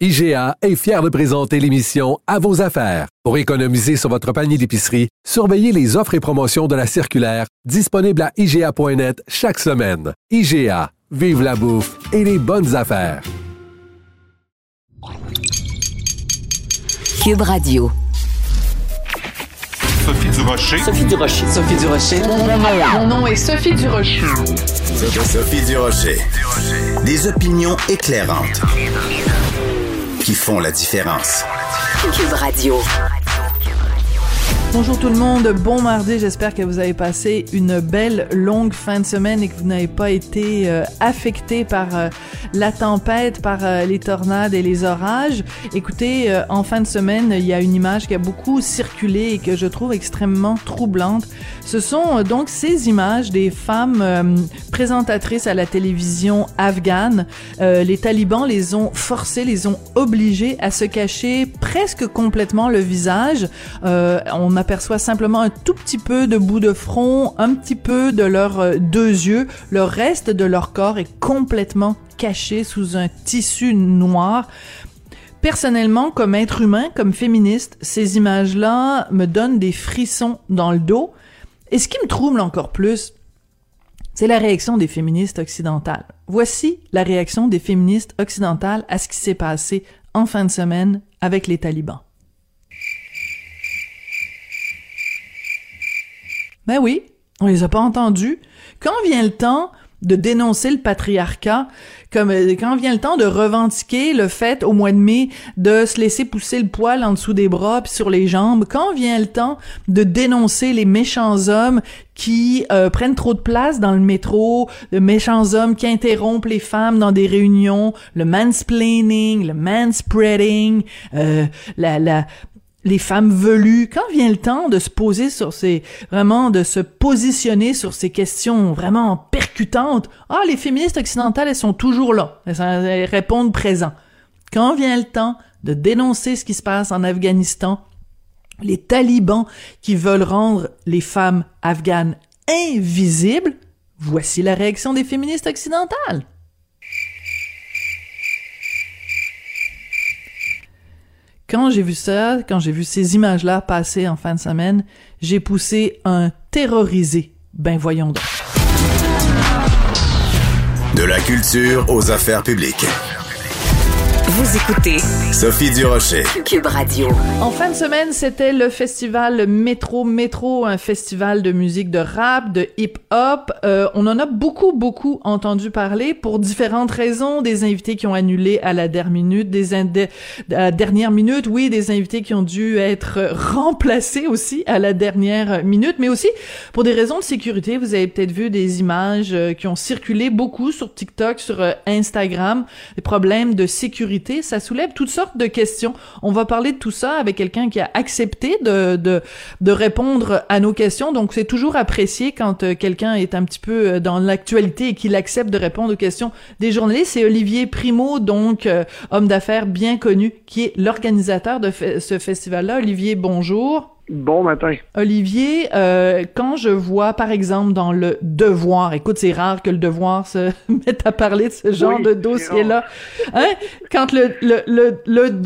IGA est fier de présenter l'émission À vos affaires. Pour économiser sur votre panier d'épicerie, surveillez les offres et promotions de la circulaire disponible à IGA.net chaque semaine. IGA, vive la bouffe et les bonnes affaires. Cube Radio. Sophie Durocher. Sophie Durocher. Sophie Durocher. Mon nom est Sophie Durocher. Sophie Durocher. Des opinions éclairantes qui font la différence. Cube Radio. Bonjour tout le monde, bon mardi, j'espère que vous avez passé une belle longue fin de semaine et que vous n'avez pas été euh, affecté par euh, la tempête, par euh, les tornades et les orages. Écoutez, en fin de semaine, il y a une image qui a beaucoup circulé et que je trouve extrêmement troublante. Ce sont donc ces images des femmes présentatrices à la télévision afghane. les talibans les ont forcées, les ont obligées à se cacher presque complètement le visage. on aperçoit simplement un tout petit peu de bout de front, un petit peu de leurs euh, deux yeux. Le reste de leur corps est complètement caché sous un tissu noir. Personnellement, comme être humain, comme féministe, ces images-là me donnent des frissons dans le dos. Et ce qui me trouble encore plus, c'est la réaction des féministes occidentales. Voici la réaction des féministes occidentales à ce qui s'est passé en fin de semaine avec les talibans. Ben oui, on les a pas entendus. Quand vient le temps de dénoncer le patriarcat, comme euh, quand vient le temps de revendiquer le fait au mois de mai de se laisser pousser le poil en dessous des bras puis sur les jambes, quand vient le temps de dénoncer les méchants hommes qui euh, prennent trop de place dans le métro, les méchants hommes qui interrompent les femmes dans des réunions, le mansplaining, le manspreading, euh, la, la les femmes velues, quand vient le temps de se poser sur ces, vraiment de se positionner sur ces questions vraiment percutantes, ah, les féministes occidentales, elles sont toujours là. Elles, répondent présent. Quand vient le temps de dénoncer ce qui se passe en Afghanistan, les talibans qui veulent rendre les femmes afghanes invisibles, voici la réaction des féministes occidentales. Quand j'ai vu ça, quand j'ai vu ces images-là passer en fin de semaine, j'ai poussé un terrorisé. Ben voyons donc. De la culture aux affaires publiques. Vous écoutez Sophie Durocher. Cube Radio. En fin de semaine, c'était le festival Métro Métro, un festival de musique de rap, de hip-hop. Euh, on en a beaucoup, beaucoup entendu parler pour différentes raisons. Des invités qui ont annulé à la dernière minute, des à la dernière minute, oui, des invités qui ont dû être remplacés aussi à la dernière minute, mais aussi pour des raisons de sécurité. Vous avez peut-être vu des images euh, qui ont circulé beaucoup sur TikTok, sur euh, Instagram, des problèmes de sécurité ça soulève toutes sortes de questions. On va parler de tout ça avec quelqu'un qui a accepté de, de, de répondre à nos questions. Donc, c'est toujours apprécié quand euh, quelqu'un est un petit peu euh, dans l'actualité et qu'il accepte de répondre aux questions des journalistes. C'est Olivier Primo, donc euh, homme d'affaires bien connu, qui est l'organisateur de ce festival-là. Olivier, bonjour. Bon matin. Olivier, euh, quand je vois, par exemple, dans le Devoir, écoute, c'est rare que le Devoir se mette à parler de ce genre de dossier-là. Hein? Quand le, le,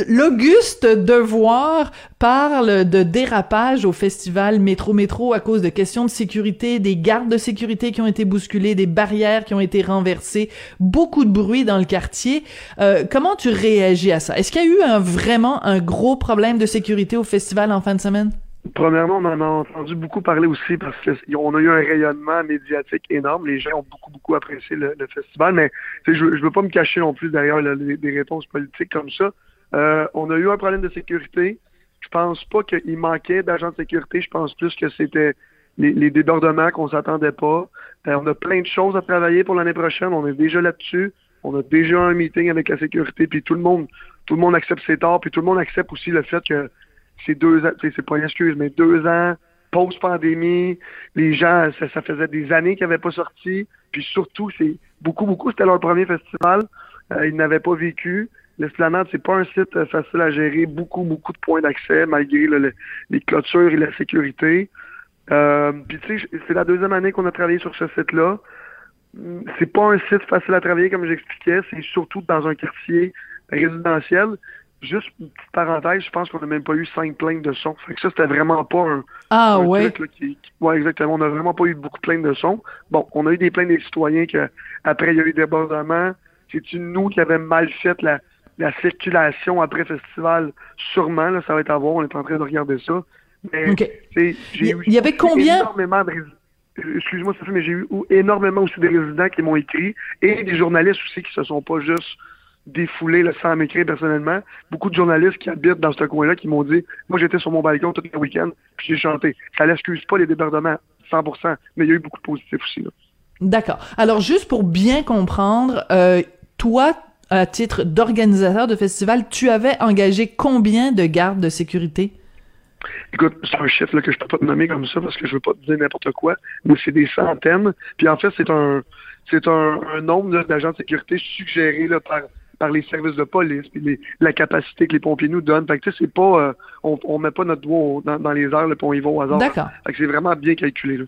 l'Auguste Devoir parle de dérapage au festival Métro Métro à cause de questions de sécurité, des gardes de sécurité qui ont été bousculés, des barrières qui ont été renversées, beaucoup de bruit dans le quartier. Euh, comment tu réagis à ça? Est-ce qu'il y a eu un, vraiment un gros problème de sécurité au festival en fin de semaine? Premièrement, on en a entendu beaucoup parler aussi parce qu'on a eu un rayonnement médiatique énorme. Les gens ont beaucoup, beaucoup apprécié le, festival, mais je ne veux pas me cacher non plus derrière des réponses politiques comme ça. Euh, on a eu un problème de sécurité. Je pense pas qu'il manquait d'agents de sécurité. Je pense plus que c'était les, débordements qu'on s'attendait pas. Euh, on a plein de choses à travailler pour l'année prochaine. On est déjà là-dessus. On a déjà un meeting avec la sécurité, puis tout le monde tout le monde accepte ses torts, puis tout le monde accepte aussi le fait que c'est deux ans, c'est pas une excuse, mais deux ans post-pandémie, les gens, ça, faisait des années qu'ils n'avaient pas sorti, puis surtout, c'est beaucoup, beaucoup, c'était leur premier festival, euh, ils n'avaient pas vécu. L'Esplanade, c'est pas un site euh, facile à gérer, beaucoup, beaucoup de points d'accès, malgré les clôtures et la sécurité. Euh, puis tu sais, c'est la deuxième année qu'on a travaillé sur ce site-là. C'est pas un site facile à travailler, comme j'expliquais, c'est surtout dans un quartier résidentiel. Juste une petite parenthèse, je pense qu'on n'a même pas eu cinq plaintes de son. Fait que ça, c'était vraiment pas un. Ah ouais. ouais, exactement. On n'a vraiment pas eu beaucoup de plaintes de son. Bon, on a eu des plaintes des citoyens que après il y a eu des débordements. C'est-tu nous qui avons mal fait la, la circulation après festival? Sûrement, là, ça va être à voir. On est en train de regarder ça. Mais il y, avait combien? énormément de excuse-moi, mais j'ai eu énormément aussi des résidents qui m'ont écrit et des journalistes aussi qui se sont pas juste défoulé le sans m'écrire personnellement. Beaucoup de journalistes qui habitent dans ce coin-là qui m'ont dit Moi, j'étais sur mon balcon tout le week-end, puis j'ai chanté. Ça n'excuse pas les débordements, 100%, mais il y a eu beaucoup de positifs aussi. D'accord. Alors, juste pour bien comprendre, euh, toi, à titre d'organisateur de festival, tu avais engagé combien de gardes de sécurité? Écoute, c'est un chiffre que je peux pas te nommer comme ça parce que je veux pas te dire n'importe quoi, mais c'est des centaines. Puis en fait, c'est un c'est un, nombre d'agents de sécurité suggéré là, par par les services de police, puis la capacité que les pompiers nous donnent. Fait que c'est pas, euh, on, on met pas notre doigt dans, les airs, là, puis on y va au hasard. D'accord. Fait que c'est vraiment bien calculé. Là.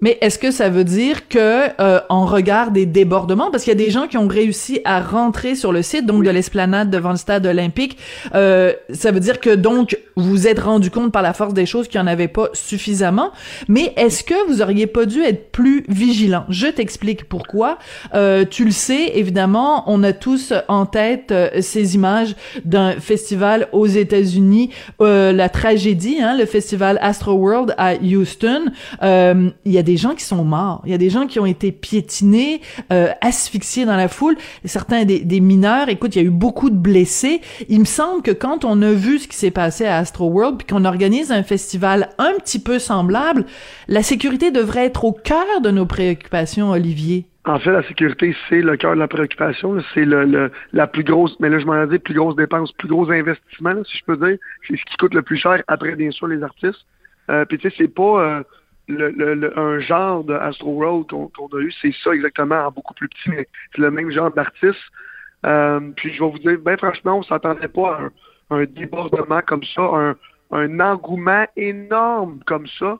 Mais est-ce que ça veut dire que euh, en regard des débordements, parce qu'il y a des gens qui ont réussi à rentrer sur le site donc de l'esplanade devant le stade olympique, euh, ça veut dire que donc vous êtes rendu compte par la force des choses qu'il n'y en avait pas suffisamment. Mais est-ce que vous auriez pas dû être plus vigilant? Je t'explique pourquoi. Euh, tu le sais, évidemment, on a tous en tête euh, ces images d'un festival aux États-Unis, euh, la tragédie, hein, le festival Astro World à Houston. Il y a des gens qui sont morts. Il y a des gens qui ont été piétinés, euh, asphyxiés dans la foule. certains des, mineurs. Écoute, il y a eu beaucoup de blessés. Il me semble que quand on a vu ce qui s'est passé à Astro World, puis qu'on organise un festival un petit peu semblable, la sécurité devrait être au cœur de nos préoccupations, Olivier. En fait, la sécurité, c'est le cœur de la préoccupation. C'est la plus grosse, mais là, je m'en plus grosse dépense, plus gros investissement, si je peux dire. C'est ce qui coûte le plus cher après, bien sûr, les artistes. Euh, puis tu sais, c'est pas, euh, le, un genre de Astro World qu'on a eu, c'est ça exactement, en beaucoup plus petit, mais c'est le même genre d'artiste. Euh, puis je vais vous dire, ben franchement, on s'attendait pas à un, débordement comme ça, un, un engouement énorme comme ça.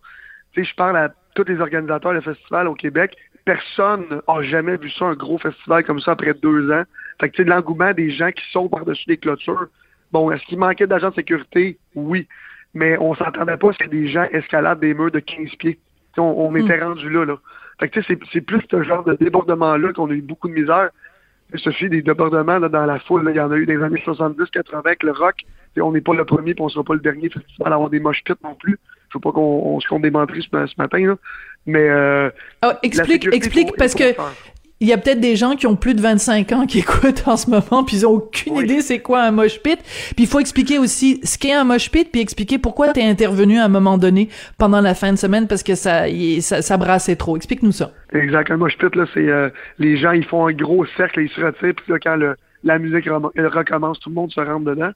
Tu je parle à tous les organisateurs de festivals au Québec. Personne n'a jamais vu ça, un gros festival comme ça après deux ans. Fait que tu sais, l'engouement des gens qui sont par-dessus les clôtures. Bon, est-ce qu'il manquait d'agents de sécurité? Oui mais on s'entendait pas que des gens escaladent des murs de 15 pieds. on, était hmm. rendu là, là. Fait que c'est plus ce genre de débordement-là qu'on a eu beaucoup de misère. Ce fait des débordements là, dans la foule. Il y en a eu des années 70-80 avec le rock. on n'est pas le premier, puis on sera pas le dernier festival à avoir des moches pits non plus. Je veux pas qu'on se compte des ce, ce matin. Là. Mais euh, oh, explique, explique parce que il y a peut-être des gens qui ont plus de 25 ans qui écoutent en ce moment, puis ils ont aucune idée c'est quoi un mosh pit. Puis il faut expliquer aussi ce qu'est un mosh pit, puis expliquer pourquoi tu es intervenu à un moment donné pendant la fin de semaine parce que ça, ça, ça brassait trop. Explique-nous ça. Exact. Un mosh pit, là, c'est euh, les gens, ils font un gros cercle, ils se retirent, puis là, quand le, la musique recommence, tout le monde se rentre dedans.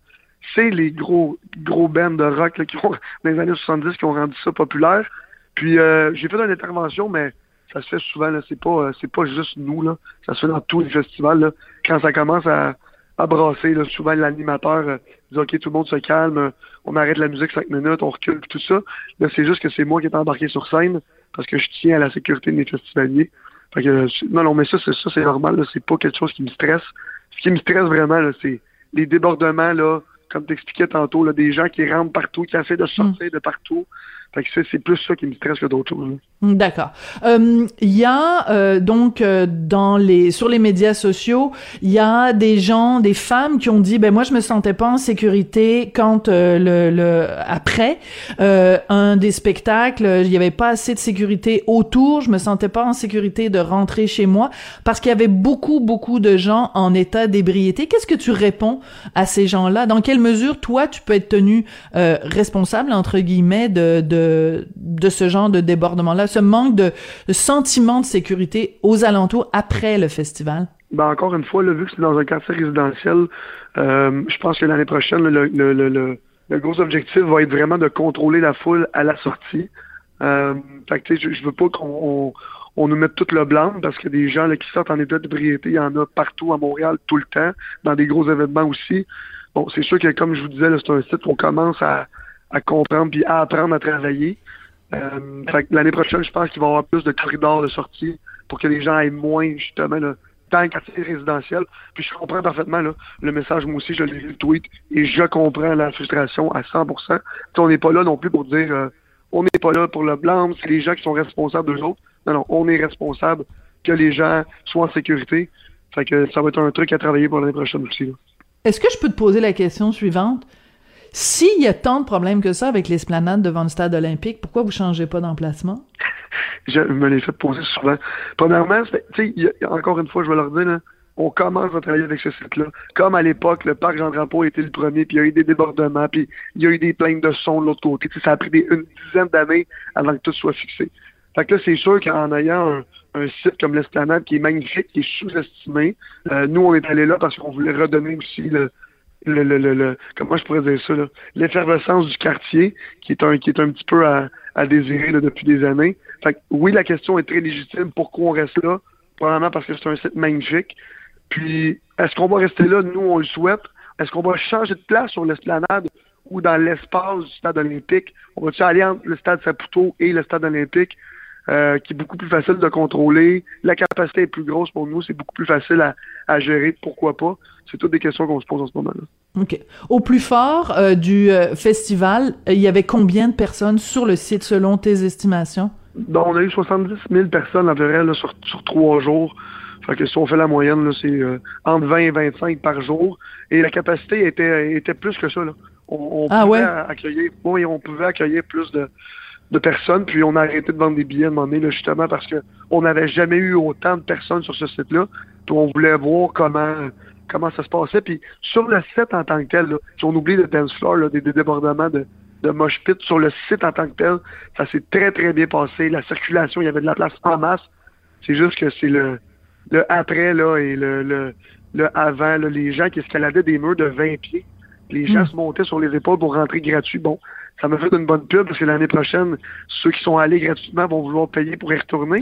C'est les gros gros bands de rock là, qui ont, dans les années 70 qui ont rendu ça populaire. Puis euh, j'ai fait une intervention, mais ça se fait souvent, là, c'est pas euh, c'est pas juste nous, là. Ça se fait dans tous les festivals, là. Quand ça commence à, à brasser, là, souvent l'animateur euh, dit OK, tout le monde se calme, euh, on arrête la musique cinq minutes, on recule tout ça. Là, c'est juste que c'est moi qui est embarqué sur scène parce que je tiens à la sécurité de mes festivaliers. Fait que, non, non, mais ça, c'est ça, c'est normal, là. C'est pas quelque chose qui me stresse. Ce qui me stresse vraiment, là, c'est les débordements, là, comme t'expliquais tantôt, là, des gens qui rentrent partout, qui essaient de sortir de partout. Fait que c'est plus ça qui me stresse que d'autres choses. D'accord. Euh, il y a euh, donc euh, dans les sur les médias sociaux, il y a des gens, des femmes qui ont dit ben moi je me sentais pas en sécurité quand le, le après un des spectacles, il y avait pas assez de sécurité autour, je me sentais pas en sécurité de rentrer chez moi parce qu'il y avait beaucoup beaucoup de gens en état d'ébriété. Qu'est-ce que tu réponds à ces gens-là? Dans quelle mesure toi tu peux être tenu responsable entre guillemets de, de de ce genre de débordement là ce manque de, sentiment de sécurité aux alentours après le festival? Ben encore une fois, là, vu que c'est dans un quartier résidentiel, euh, je pense que l'année prochaine, le, le, le, le, gros objectif va être vraiment de contrôler la foule à la sortie. Euh, fait que, je, je veux pas qu'on on, nous mette tout le blanc parce que des gens là, qui sortent en état de briété, il y en a partout à Montréal tout le temps, dans des gros événements aussi. Bon, c'est sûr que comme je vous disais, c'est un site où on commence à, à comprendre puis à apprendre à travailler. Euh, l'année prochaine, je pense qu'il va y avoir plus de corridors de sortie pour que les gens aient moins, justement, là, dans le quartier résidentiel. Puis je comprends parfaitement le message, moi aussi, je l'ai vu le tweet, et je comprends la frustration à 100%. on n'est pas là non plus pour dire euh, on n'est pas là pour le blâme, c'est les gens qui sont responsables d'eux autres. Non, non, on est responsable que les gens soient en sécurité. Fait que ça va être un truc à travailler pour l'année prochaine aussi. Est-ce que je peux te poser la question suivante? S'il y a tant de problèmes que ça avec l'esplanade devant le stade olympique, pourquoi vous changez pas d'emplacement? je me l'ai fait poser souvent. Premièrement, tu sais, encore une fois, je vais leur dire, on commence à travailler avec ce site-là. Comme à l'époque, le parc Jean-Drapeau était le premier, puis il y a eu des débordements, puis il y a eu des plaintes de son de l'autre côté. ça a pris une dizaine d'années avant que tout soit fixé. Fait que là, c'est sûr qu'en ayant un, site comme l'Esplanade qui est magnifique, qui est sous-estimé, euh, nous, on est allé là parce qu'on voulait redonner aussi le, le, le, le, comment je pourrais dire ça, l'effervescence du quartier, qui est un, qui est un petit peu à, à désirer depuis des années. Fait que, oui, la question est très légitime. Pourquoi on reste là? Probablement parce que c'est un site magnifique. Puis, est-ce qu'on va rester là? Nous, on le souhaite. Est-ce qu'on va changer de place sur l'esplanade ou dans l'espace du stade olympique? On va-tu aller entre le stade Saputo et le stade olympique? Euh, qui est beaucoup plus facile de contrôler. La capacité est plus grosse pour nous, c'est beaucoup plus facile à, à gérer. Pourquoi pas? C'est toutes des questions qu'on se pose en ce moment-là. OK. Au plus fort euh, du euh, festival, il y avait combien de personnes sur le site selon tes estimations? Donc, on a eu 70 000 personnes à peu près sur, sur trois jours. Fait que si on fait la moyenne, c'est entre 20 et 25 par jour. Et la capacité était, était plus que ça. Là. On, ah pouvait accueillir, oui, on pouvait accueillir plus de, de personnes, puis on a arrêté de vendre des billets à un moment donné, là, justement parce que on n'avait jamais eu autant de personnes sur ce site-là, puis on voulait voir comment comment ça se passait. Puis sur le site en tant que tel, là, si on oublie le dance floor, là, des, débordements de, de mosh pit, sur le site en tant que tel, ça s'est très très bien passé. La circulation, il y avait de la place en masse. C'est juste que c'est le, le après là et le, le, le avant, là, les gens qui escaladaient des murs de 20 pieds. Les gens hmm. se montaient sur les épaules pour rentrer gratuit. Bon, ça m'a fait une bonne pub parce que l'année prochaine, ceux qui sont allés gratuitement vont vouloir payer pour y retourner.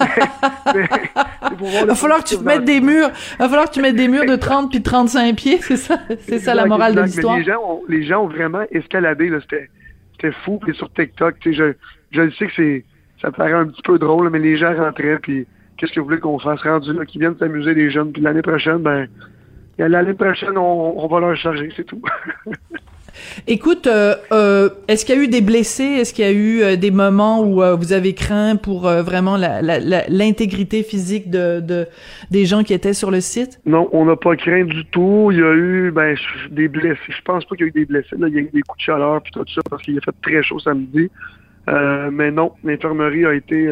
Il va falloir que tu mettes des murs. Il va falloir que tu mettes des murs de 30 puis 35 pieds, c'est ça? C'est ça la morale de l'histoire. Les gens, ont, les gens ont vraiment escaladé. C'était, fou. Puis sur TikTok, je, je sais que c'est, ça paraît un petit peu drôle, mais les gens rentraient puis qu'est-ce que vous voulez qu'on fasse? Rendu là, qu'ils viennent s'amuser les jeunes. Puis l'année prochaine, ben, l'année prochaine, on, on va leur charger, c'est tout. Écoute, euh, euh, est-ce qu'il y a eu des blessés? Est-ce qu'il y a eu euh, des moments où vous avez craint pour vraiment l'intégrité physique de, des gens qui étaient sur le site? Non, on n'a pas craint du tout. Il y a eu ben, des blessés. Je pense pas qu'il y a eu des blessés. il y a eu des coups de chaleur puis tout ça parce qu'il a fait très chaud samedi. mais non, l'infirmerie a été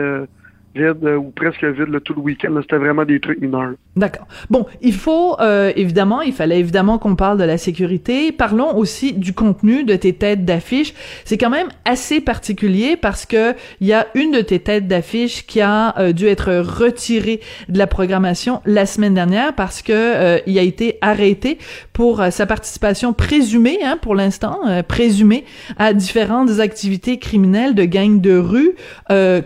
vide euh, ou presque vide le tout le week-end. C'était vraiment des trucs mineurs. D'accord. Bon, il faut euh, évidemment, il fallait évidemment qu'on parle de la sécurité. Parlons aussi du contenu de tes têtes d'affiche. C'est quand même assez particulier parce que il y a une de tes têtes d'affiche qui a euh, dû être retirée de la programmation la semaine dernière parce que il a été arrêté pour sa participation présumée, hein, pour l'instant, présumée à différentes activités criminelles de gangs de rue.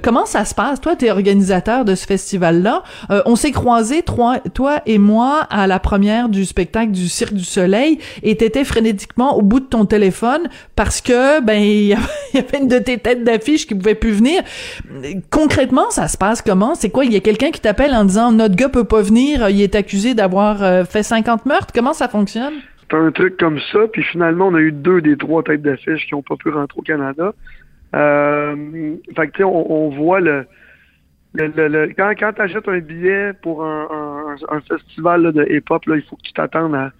comment ça se passe? Toi, organisateur de ce festival-là. Euh, on s'est croisés, toi, et moi, à la première du spectacle du Cirque du Soleil, et t'étais frénétiquement au bout de ton téléphone parce que, ben, il y avait une de tes têtes d'affiche qui pouvait plus venir. Concrètement, ça se passe comment? C'est quoi? Il y a quelqu'un qui t'appelle en disant, notre gars peut pas venir, il est accusé d'avoir euh, fait 50 meurtres. Comment ça fonctionne? C'est un truc comme ça, puis finalement, on a eu deux des trois têtes d'affiche qui ont pas pu rentrer au Canada. Euh, fait que, on, on voit le, le, quand quand tu achètes un billet pour un, un, festival de hip-hop, il faut que tu t'attendes à,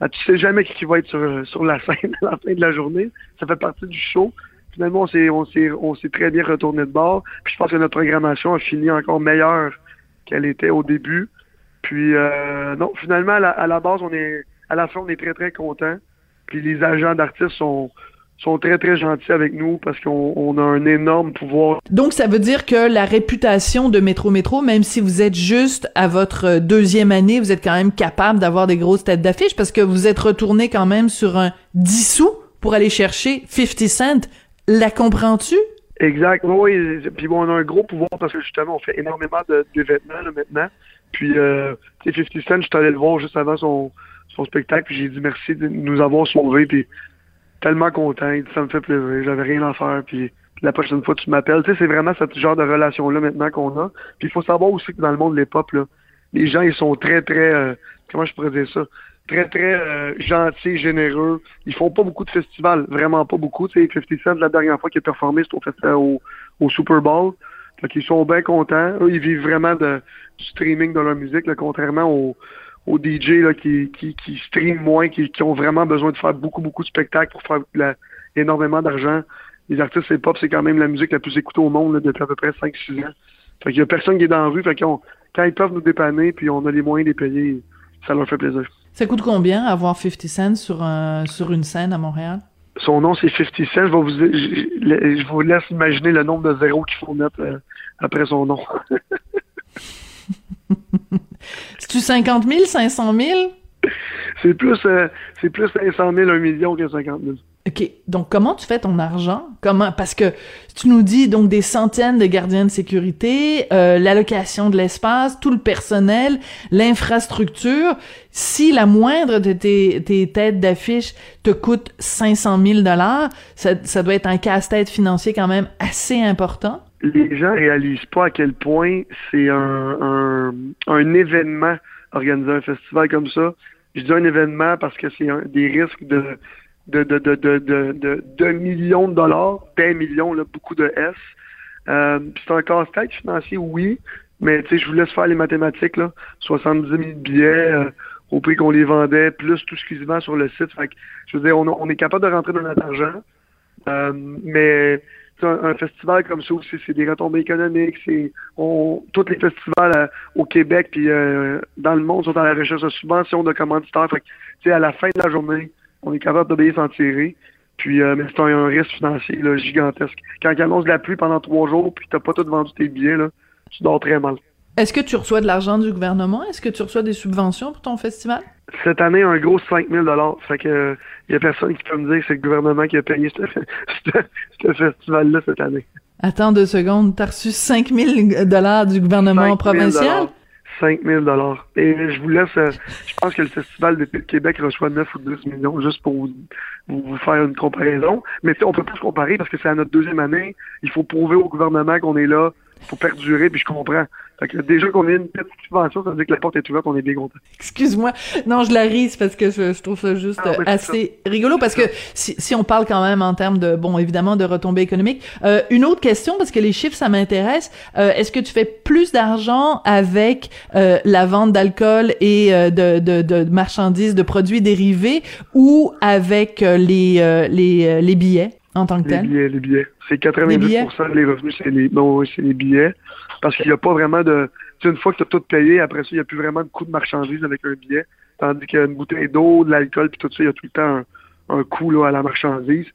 à, Tu sais jamais qui va être sur, sur la scène à la fin de la journée. Ça fait partie du show. Finalement, on s'est on s'est on s'est très bien retourné de bord. Puis je pense que notre programmation a fini encore meilleure qu'elle était au début. Puis euh, non, finalement à la, à la, base, on est à la fin, on est très très content. Puis les agents d'artistes sont sont très, très gentils avec nous parce qu'on a un énorme pouvoir. Donc, ça veut dire que la réputation de Métro Métro, même si vous êtes juste à votre deuxième année, vous êtes quand même capable d'avoir des grosses têtes d'affiche parce que vous êtes retourné quand même sur un 10 sous pour aller chercher 50 Cent. La comprends-tu? Exact. Oui, puis bon, on a un gros pouvoir parce que justement, on fait énormément de, vêtements là, maintenant. Puis, euh, tu sais, 50 Cent, je suis allé le voir juste avant son, son spectacle, puis j'ai dit merci de nous avoir sauvés, puis tellement content. Ça me fait plaisir. J'avais rien à faire. Puis la prochaine fois, tu m'appelles. Tu sais, c'est vraiment ce genre de relation-là maintenant qu'on a. Puis il faut savoir aussi que dans le monde de l'époque, là, les gens, ils sont très, très, euh, comment je pourrais dire ça? Très, très euh, gentils, généreux. Ils font pas beaucoup de festivals. Vraiment pas beaucoup. Tu sais, 50 Cent, la dernière fois qu'il a performé, c'était au, au, Super Bowl. Fait qu'ils sont bien contents. Eux, ils vivent vraiment de, du streaming de leur musique, là, contrairement aux aux DJ là, qui, qui, qui streament moins, qui, qui, ont vraiment besoin de faire beaucoup, beaucoup de spectacles pour faire énormément d'argent. Les artistes hip-hop, c'est quand même la musique la plus écoutée au monde là, depuis à peu près 5-6 ans. Fait qu'il y a personne qui est dans la rue. Fait qu'on, quand ils peuvent nous dépanner, puis on a les moyens de les payer, ça leur fait plaisir. Ça coûte combien avoir 50 Cent sur, un, sur une scène à Montréal? Son nom, c'est 50 Cent. Je, vais vous, je, vous laisse imaginer le nombre de zéros qu'il faut mettre euh, après son nom. C'est-tu 50 000, 500 000? C'est plus, euh, c'est plus 500 000, 1 million que 50 000. OK. Donc, comment tu fais ton argent? Comment? Parce que tu nous dis donc des centaines de gardiens de sécurité, euh, l'allocation de l'espace, tout le personnel, l'infrastructure. Si la moindre de tes, tes têtes d'affiche te coûte 500 000 dollars, ça, ça doit être un casse-tête financier quand même assez important les gens réalisent pas à quel point c'est un, un, un, événement organiser un festival comme ça. Je dis un événement parce que c'est des risques de de, de, de, de, de, millions de dollars, des millions, là, beaucoup de S. Euh, c'est un casse-tête financier, oui, mais je vous laisse faire les mathématiques, là. 70 000 billets euh, au prix qu'on les vendait, plus tout ce qui se sur le site. Fait que, je veux dire, on, on est capable de rentrer dans notre argent, euh, mais un, festival comme ça aussi, c'est des retombées économiques. Tous les festivals euh, au Québec puis euh, dans le monde sont à la recherche de subventions, de commanditaires. Fait à la fin de la journée, on est capable de payer s'en tirer. Puis, euh, mais c'est un, risque financier gigantesque. Quand il annonce de la pluie pendant trois jours puis que t'as pas tout vendu tes billets, tu dors très mal. Est-ce que tu reçois de l'argent du gouvernement? Est-ce que tu reçois des subventions pour ton festival? Cette année, un gros 5 000 Fait que il y a personne qui peut me dire que c'est le gouvernement qui a payé ce, festival-là cette année. Attends deux secondes. T'as reçu 5 000 du gouvernement provincial? 5 000 Et je vous laisse, euh, je pense que le Festival de Québec reçoit 9 ou 10 millions, juste pour vous, faire une comparaison. Mais on peut pas se comparer parce que c'est à notre deuxième année. Il faut prouver au gouvernement qu'on est là. Il faut perdurer, puis je comprends. Fait que déjà qu'on ait une petite subvention, ça veut dire que la porte est ouverte, on est bien content. Excuse-moi. Non, je la rise parce que je, trouve ça juste ah, assez rigolo parce que si, si, on parle quand même en termes de, bon, évidemment, de retombées économiques. Euh, une autre question, parce que les chiffres, ça m'intéresse. Euh, est-ce que tu fais plus d'argent avec euh, la vente d'alcool et de, de, de, marchandises, de produits dérivés ou avec les, les, les billets? en tant que les Billets, les billets. C'est 90% des revenus, c'est les, non, c'est les billets. Parce qu'il n'y a pas vraiment de. Une fois que tu as tout payé, après ça, il n'y a plus vraiment de coût de marchandise avec un billet. Tandis qu'une bouteille d'eau, de l'alcool, puis tout ça, il y a tout le temps un, un coût là, à la marchandise.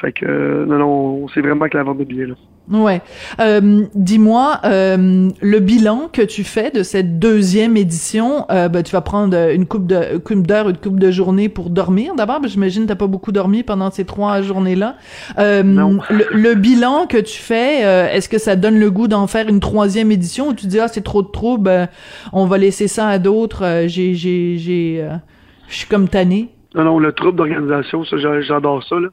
Fait que, euh, non, non, c'est vraiment que la vente de billets, là. Ouais. Euh, dis-moi, euh, le bilan que tu fais de cette deuxième édition, euh, ben, tu vas prendre une coupe de coupe d'heures, une coupe de journée pour dormir. D'abord, ben, j'imagine t'as pas beaucoup dormi pendant ces trois journées-là. non. Le, bilan que tu fais, est-ce que ça donne le goût d'en faire une troisième édition ou tu dis ah c'est trop de troubles, on va laisser ça à d'autres. j'ai j'ai j'ai, je suis comme tanné? Non non, le trouble d'organisation, ça j'adore ça là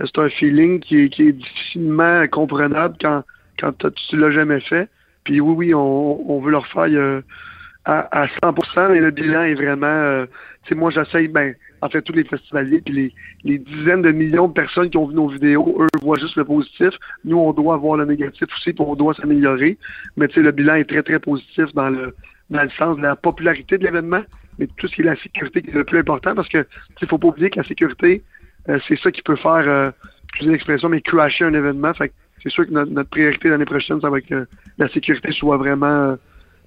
c'est un feeling qui est, qui est difficilement comprenable quand, quand tu l'as jamais fait. Puis oui, oui, on, on veut le refaire euh, à, à 100%, mais le bilan est vraiment... Euh, tu sais, moi, j'essaye, ben, en fait, tous les festivaliers, puis les, les dizaines de millions de personnes qui ont vu nos vidéos, eux voient juste le positif. Nous, on doit voir le négatif aussi, puis on doit s'améliorer. Mais tu sais, le bilan est très, très positif dans le, dans le sens de la popularité de l'événement, mais tout ce qui est la sécurité qui est le plus important, parce que il faut pas oublier que la sécurité, c'est ça qui peut faire, euh, je l'expression, mais crasher un événement. Fait c'est sûr que notre, priorité l'année prochaine, ça va être que la sécurité soit vraiment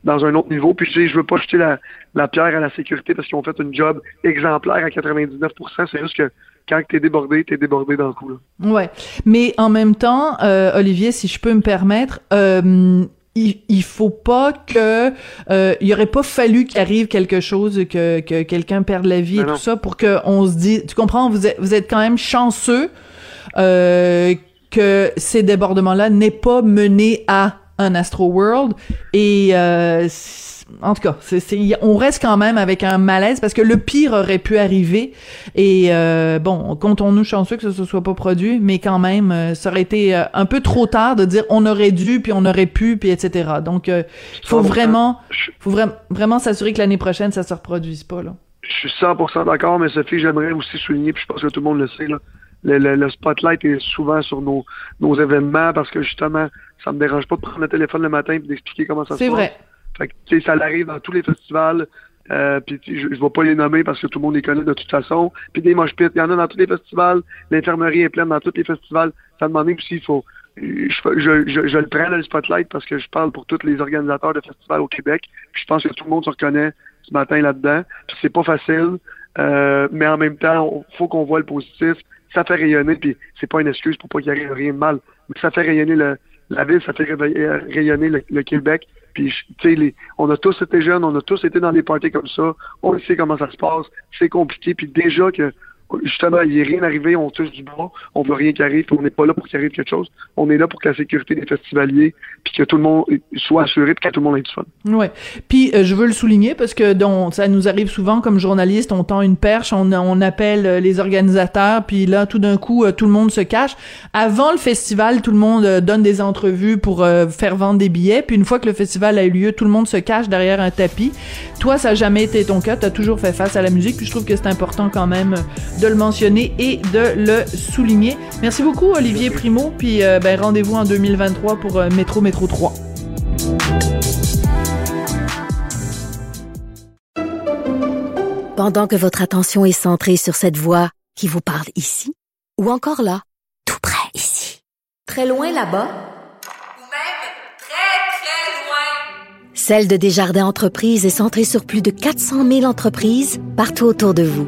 dans un autre niveau. Puis je je veux pas jeter la, la pierre à la sécurité parce qu'ils ont fait une job exemplaire à 99% C'est juste que quand t'es débordé, t'es débordé dans le coup. Là. Ouais, mais en même temps, euh, Olivier, si je peux me permettre, euh, il, il faut pas que euh, il aurait pas fallu qu'il arrive quelque chose que, que quelqu'un perde la vie et tout ça pour que on se dise tu comprends? Vous êtes vous êtes quand même chanceux euh, que ces débordements là n'aient pas mené à un Astro World et euh, en tout cas, c'est, on reste quand même avec un malaise parce que le pire aurait pu arriver. Et euh, bon, comptons-nous chanceux que ça se soit pas produit, mais quand même, euh, ça aurait été euh, un peu trop tard de dire on aurait dû, puis on aurait pu, puis etc. Donc, il faut vraiment, faut vraiment s'assurer que l'année prochaine, ça se reproduise pas là. Je suis 100% d'accord, mais Sophie, j'aimerais aussi souligner, puis je pense que tout le monde le sait là. Le, spotlight est souvent sur nos, nos événements parce que justement, ça me dérange pas de prendre le téléphone le matin et d'expliquer comment ça se passe. C'est vrai. Fait que, ça arrive dans tous les festivals. Euh, puis je, je vais pas les nommer parce que tout le monde les connaît de toute façon. Puis des mosh il y en a dans tous les festivals. L'infirmerie est pleine dans tous les festivals. Ça demande aussi il faut. Je, je, je, le prends le spotlight parce que je parle pour tous les organisateurs de festivals au Québec. je pense que tout le monde se reconnaît ce matin là-dedans. C'est pas facile, euh, mais en même temps, faut qu'on voit le positif. Ça fait rayonner, puis c'est pas une excuse pour pas qu'il ait rien de mal. Mais ça fait rayonner le, la ville, ça fait rayonner le Québec. Puis, tu sais, on a tous été jeunes, on a tous été dans des parties comme ça. On sait comment ça se passe. C'est compliqué. Puis déjà que justement, il n'est rien arrivé, on touche du bois, on veut rien qui arrive, on n'est pas là pour qu'il arrive quelque chose. On est là pour que la sécurité des festivaliers, puis que tout le monde soit assuré, puis que tout le monde ait du fun. Ouais. Puis euh, je veux le souligner parce que donc, ça nous arrive souvent comme journaliste, on tend une perche, on, on appelle euh, les organisateurs, puis là, tout d'un coup, euh, tout le monde se cache. Avant le festival, tout le monde donne des entrevues pour faire vendre des billets, puis une fois que le festival a eu lieu, tout le monde se cache derrière un tapis. Toi, ça n'a jamais été ton cas, tu as toujours fait face à la musique, puis je trouve que c'est important quand même de le mentionner et de le souligner. Merci beaucoup, Olivier Primo. Puis euh, ben, rendez-vous en 2023 pour euh, Métro Métro 3. Pendant que votre attention est centrée sur cette voix qui vous parle ici, ou encore là, tout près ici, très loin là-bas, ou même très, très loin, Celle de Desjardins Entreprises est centrée sur plus de 400 000 entreprises partout autour de vous.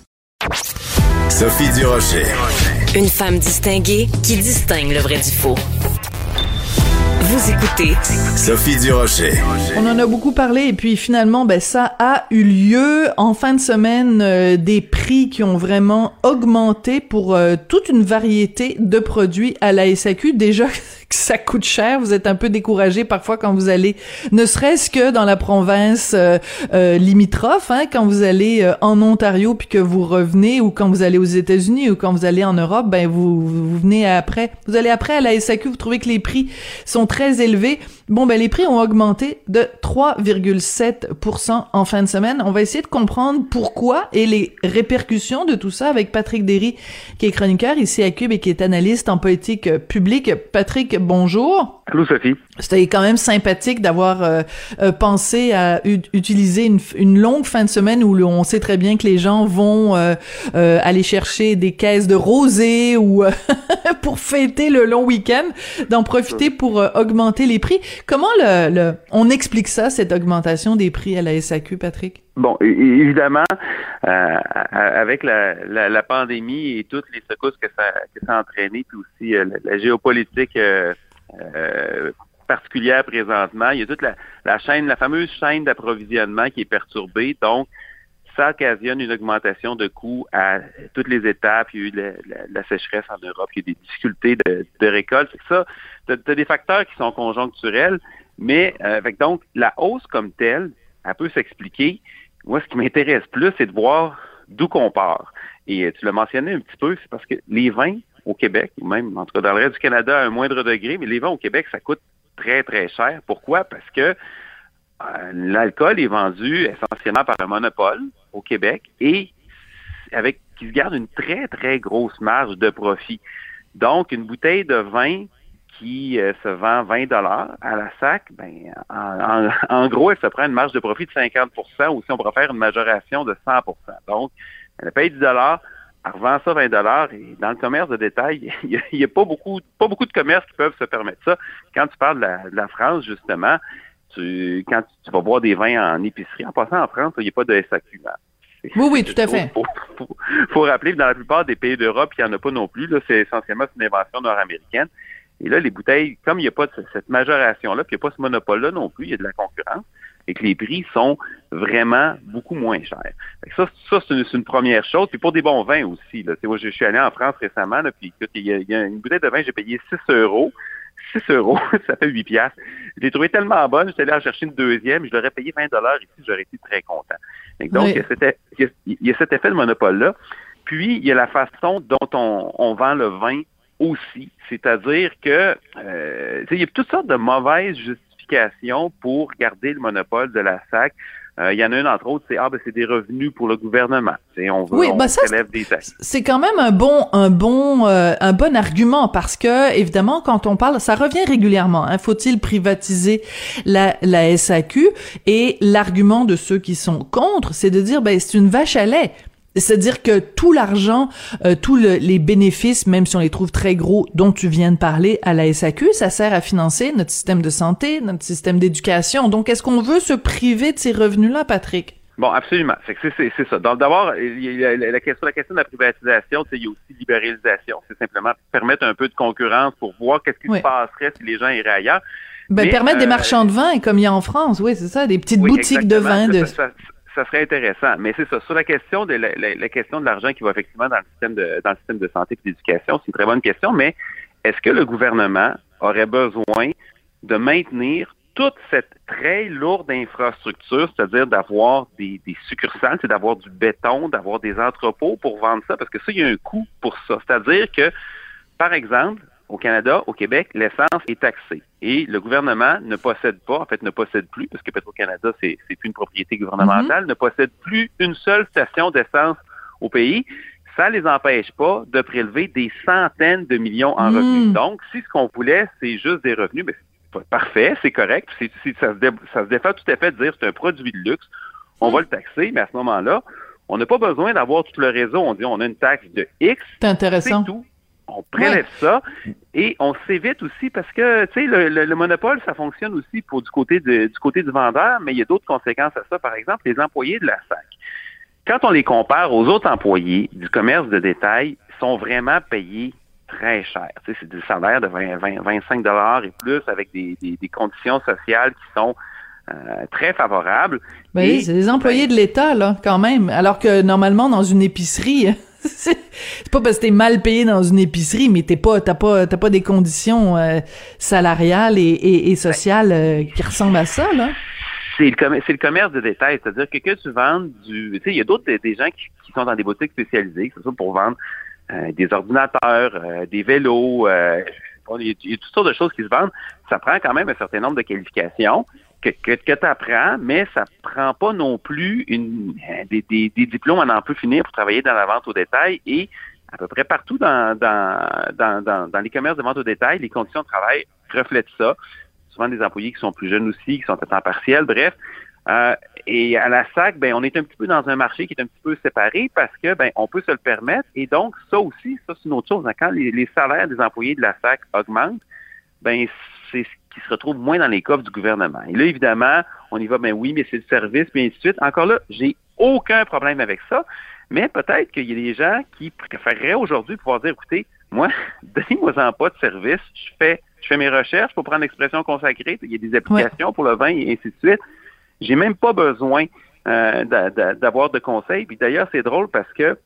Sophie Durocher. Une femme distinguée qui distingue le vrai du faux. Vous écoutez Sophie Durocher. On en a beaucoup parlé et puis finalement, ben ça a eu lieu en fin de semaine. Euh, des prix qui ont vraiment augmenté pour euh, toute une variété de produits à la SAQ. Déjà ça coûte cher. Vous êtes un peu découragé parfois quand vous allez, ne serait-ce que dans la province euh, euh, limitrophe, hein, quand vous allez euh, en Ontario puis que vous revenez, ou quand vous allez aux États-Unis ou quand vous allez en Europe, ben vous, vous venez après, vous allez après à la SAQ, vous trouvez que les prix sont très élevés. Bon, ben les prix ont augmenté de 3,7% en fin de semaine. On va essayer de comprendre pourquoi et les répercussions de tout ça avec Patrick Derry, qui est chroniqueur ici à Cube et qui est analyste en politique publique. Patrick, bonjour. Allô, Sophie. C'était quand même sympathique d'avoir euh, euh, pensé à utiliser une, une, longue fin de semaine où on sait très bien que les gens vont euh, aller chercher des caisses de rosé ou pour fêter le long week-end, d'en profiter pour augmenter les prix. Comment le, le, on explique ça, cette augmentation des prix à la SAQ, Patrick? Bon, évidemment, avec la, la, la, pandémie et toutes les secousses que ça, que ça a entraîné, puis aussi la, géopolitique euh, particulière présentement. Il y a toute la, chaîne, la fameuse chaîne d'approvisionnement qui est perturbée. Donc, ça occasionne une augmentation de coûts à toutes les étapes. Il y a eu de la, sécheresse en Europe, il y a eu des difficultés de, récolte. ça, tu as, des facteurs qui sont conjoncturels, mais euh, donc la hausse comme telle, elle peut s'expliquer. Moi, ce qui m'intéresse plus, c'est de voir d'où qu'on part. Et euh, tu l'as mentionné un petit peu, c'est parce que les vins au Québec, ou même en tout cas dans le reste du Canada à un moindre degré, mais les vins au Québec, ça coûte très, très cher. Pourquoi? Parce que euh, l'alcool est vendu essentiellement par un monopole au Québec et avec qui se garde une très, très grosse marge de profit. Donc, une bouteille de vin qui euh, se vend 20 dollars à la sac, ben, en, gros, elle se prend une marge de profit de 50% ou si on pourrait faire une majoration de 100% Donc, elle paye 10 dollars, elle revend ça 20 dollars et dans le commerce de détail, il n'y a, pas beaucoup pas beaucoup de commerces qui peuvent se permettre ça. Quand tu parles de la, France, justement, tu, quand tu, vas boire des vins en épicerie, en passant en France, il n'y a pas de SAQ. Oui, oui, tout à fait. Il faut, rappeler que dans la plupart des pays d'Europe, il n'y en a pas non plus. C'est essentiellement une invention nord-américaine. Et là, les bouteilles, comme il n'y a pas cette majoration-là, puis il n'y a pas ce monopole-là non plus, il y a de la concurrence, et que les prix sont vraiment beaucoup moins chers. Ça, ça c'est une, première chose. Puis pour des bons vins aussi. Là. Moi, je suis allé en France récemment, là, puis il y, a, une bouteille de vin, j'ai payé 6 euros. 6 euros, ça fait 8 piastres. Je l'ai trouvé tellement bonne, j'étais allé en chercher une deuxième, je l'aurais payé 20 dollars ici, j'aurais été très content. Donc, il, y a cet, effet de monopole-là. Puis, il y a la façon dont on, on vend le vin aussi. C'est-à-dire que euh, il y a toutes sortes de mauvaises pour garder le monopole de la SAC. Euh, il y en a une, entre autres, c'est ah ben c'est des revenus pour le gouvernement. on veut, oui, ben ça, C'est quand même un bon, un bon, euh, un bon argument parce que évidemment, quand on parle, ça revient régulièrement. Hein, Faut-il privatiser la, la SAQ Et l'argument de ceux qui sont contre, c'est de dire ben c'est une vache à lait. C'est-à-dire que tout l'argent, euh, tous les bénéfices, même si on les trouve très gros, dont tu viens de parler à la SAQ, ça sert à financer notre système de santé, notre système d'éducation. Donc, est-ce qu'on veut se priver de ces revenus-là, Patrick? Bon, absolument. C'est ça. D'abord, la question, la question de la privatisation, il y a aussi libéralisation. C'est simplement permettre un peu de concurrence pour voir qu'est-ce qui se passerait si les gens iraient ailleurs. Ben, permettre des euh, marchands de vin, comme il y a en France, oui, c'est ça, des petites boutiques de vin. De ça serait intéressant. Mais c'est ça. Sur la question de la, question de l'argent qui va effectivement dans le système de dans le système de santé et d'éducation, c'est une très bonne question. Mais est-ce que le gouvernement aurait besoin de maintenir toute cette très lourde infrastructure, c'est-à-dire d'avoir des, des succursales, c'est d'avoir du béton, d'avoir des entrepôts pour vendre ça, parce que ça, il y a un coût pour ça. C'est-à-dire que, par exemple, au Canada, au Québec, l'essence est taxée. Et le gouvernement ne possède pas, en fait, ne possède plus, parce que Petro-Canada, c'est plus une propriété gouvernementale, mhm. ne possède plus une seule station d'essence au pays. Ça ne les empêche pas de prélever des centaines de millions en revenus. Mhm. Donc, si ce qu'on voulait, c'est juste des revenus, ben, c'est parfait, c'est correct. ça, se ça se défait tout à fait de dire c'est un produit de luxe, on va le taxer, mais à ce moment-là, on n'a pas besoin d'avoir tout le réseau. On dit on a une taxe de X. C'est intéressant. tout on prélève ça et on s'évite aussi parce que tu sais le, monopole ça fonctionne aussi pour du côté du côté du vendeur, mais il y a d'autres conséquences à ça. Par exemple, les employés de la SAC. Quand on les compare aux autres employés du commerce de détail, sont vraiment payés très cher. Tu sais, c'est des salaires de 20, 25 dollars et plus avec des, conditions sociales qui sont euh, très favorables. Ben oui, c'est des employés ben de l'État, là, quand même. Alors que normalement, dans une épicerie, c'est pas parce que t'es mal payé dans une épicerie, mais t'es pas, t'as pas, t'as pas des conditions euh, salariales et, sociales euh, qui ressemblent à ça, là. C'est le, le commerce de détail, c'est-à-dire que que tu vends du, tu sais, il y a d'autres des gens qui, sont dans des boutiques spécialisées, c'est ça pour vendre euh, des ordinateurs, des vélos, il y a toutes sortes de choses qui se vendent. Ça prend quand même un certain nombre de qualifications que, que, que tu apprends, mais ça prend pas non plus une, des, des, des diplômes à n'en plus finir pour travailler dans la vente au détail et à peu près partout dans, dans, dans, dans, les commerces de vente au détail, les conditions de travail reflètent ça. Souvent des employés qui sont plus jeunes aussi, qui sont à temps partiel, bref. Euh, et à la SAC, ben, on est un petit peu dans un marché qui est un petit peu séparé parce que ben, on peut se le permettre. Et donc, ça aussi, ça c'est une autre chose. Quand les, les salaires des employés de la SAC augmentent, ben c'est qui se retrouvent moins dans les coffres du gouvernement. Et là, évidemment, on y va, ben oui, mais c'est le service, puis ainsi de suite. Encore là, j'ai aucun problème avec ça, mais peut-être qu'il y a des gens qui préféreraient aujourd'hui pouvoir dire, écoutez, moi, donnez-moi-en pas de service, je fais, je fais mes recherches pour prendre l'expression consacrée, il y a des applications pour le vin et ainsi de suite. J'ai même pas besoin d'avoir de conseils. Puis d'ailleurs, c'est drôle parce que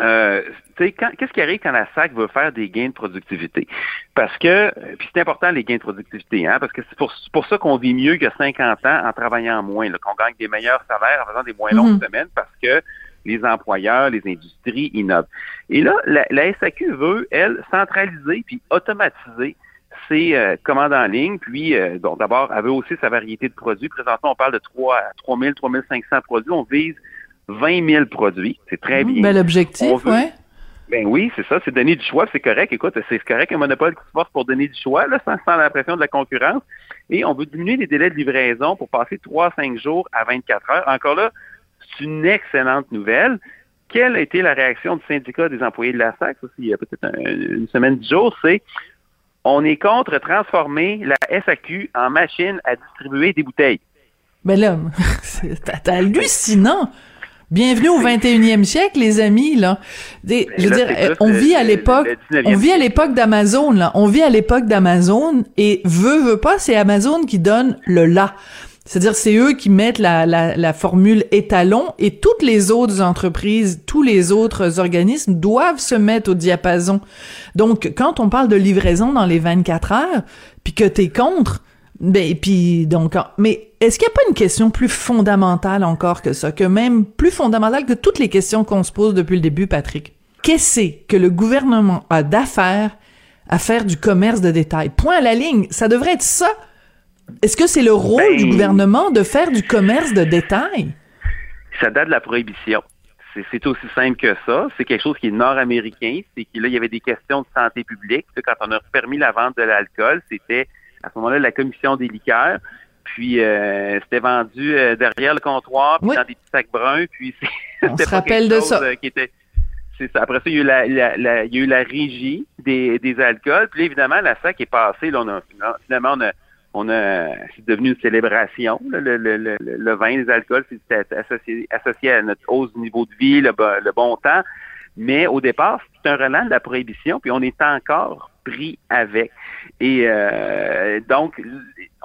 euh, qu'est-ce qui arrive quand la SAC veut faire des gains de productivité? Parce que, puis c'est important les gains de productivité, hein, parce que c'est pour, pour, ça qu'on vit mieux que 50 ans en travaillant moins, qu'on gagne des meilleurs salaires en faisant des moins longues mhm. semaines, parce que les employeurs, les industries innovent. Et là, la, SAQ veut, elle, centraliser puis automatiser ses euh, commandes en ligne. Puis, euh, bon, d'abord, elle veut aussi sa variété de produits. Présentement, on parle de 3, 3000, 3500 produits. On vise 20 000 produits. C'est très mmh, bien. Bel objectif, oui. Ben oui, c'est ça, c'est donner du choix, c'est correct. Écoute, c'est correct un monopole qui se force pour donner du choix, là, sans, sans la pression de la concurrence. Et on veut diminuer les délais de livraison pour passer 3-5 jours à 24 heures. Encore là, c'est une excellente nouvelle. Quelle a été la réaction du syndicat des employés de la SAC, aussi, il y a peut-être une semaine, dix jours, c'est on est contre transformer la SAQ en machine à distribuer des bouteilles. Mais là, c'est hallucinant. Bienvenue au 21e siècle, les amis, là. Des, je veux dire, on vit à l'époque, on vit à l'époque d'Amazon, là. On vit à l'époque d'Amazon et veut, veut pas, c'est Amazon qui donne le là. C'est-à-dire, c'est eux qui mettent la, la, la, formule étalon et toutes les autres entreprises, tous les autres organismes doivent se mettre au diapason. Donc, quand on parle de livraison dans les 24 heures, puis que t'es contre, ben, puis donc, mais est-ce qu'il n'y a pas une question plus fondamentale encore que ça, que même plus fondamentale que toutes les questions qu'on se pose depuis le début, Patrick? Qu'est-ce que le gouvernement a d'affaires à faire du commerce de détail? Point à la ligne. Ça devrait être ça. Est-ce que c'est le rôle du ben, gouvernement de faire du commerce de détail? Ça date de la prohibition. C'est aussi simple que ça. C'est quelque chose qui est nord-américain. C'est qu'il y avait des questions de santé publique. Quand on a permis la vente de l'alcool, c'était à ce moment-là la commission des liqueurs. Puis euh, c'était vendu euh, derrière le comptoir, puis dans des petits sacs bruns. Puis on se rappelle de ça. Euh, qui était, ça. Après ça, il y a eu la, la, il y a eu la régie des, des alcools. Puis évidemment, la SAC est passée. Là, on a, finalement, on a, on a, c'est devenu une célébration. le, le, le, le, vin, les alcools, c'est associé, associé à notre hausse du niveau de vie, le, le bon temps. Mais au départ, c'est un relent de la prohibition, puis on est encore pris avec. Et euh, donc,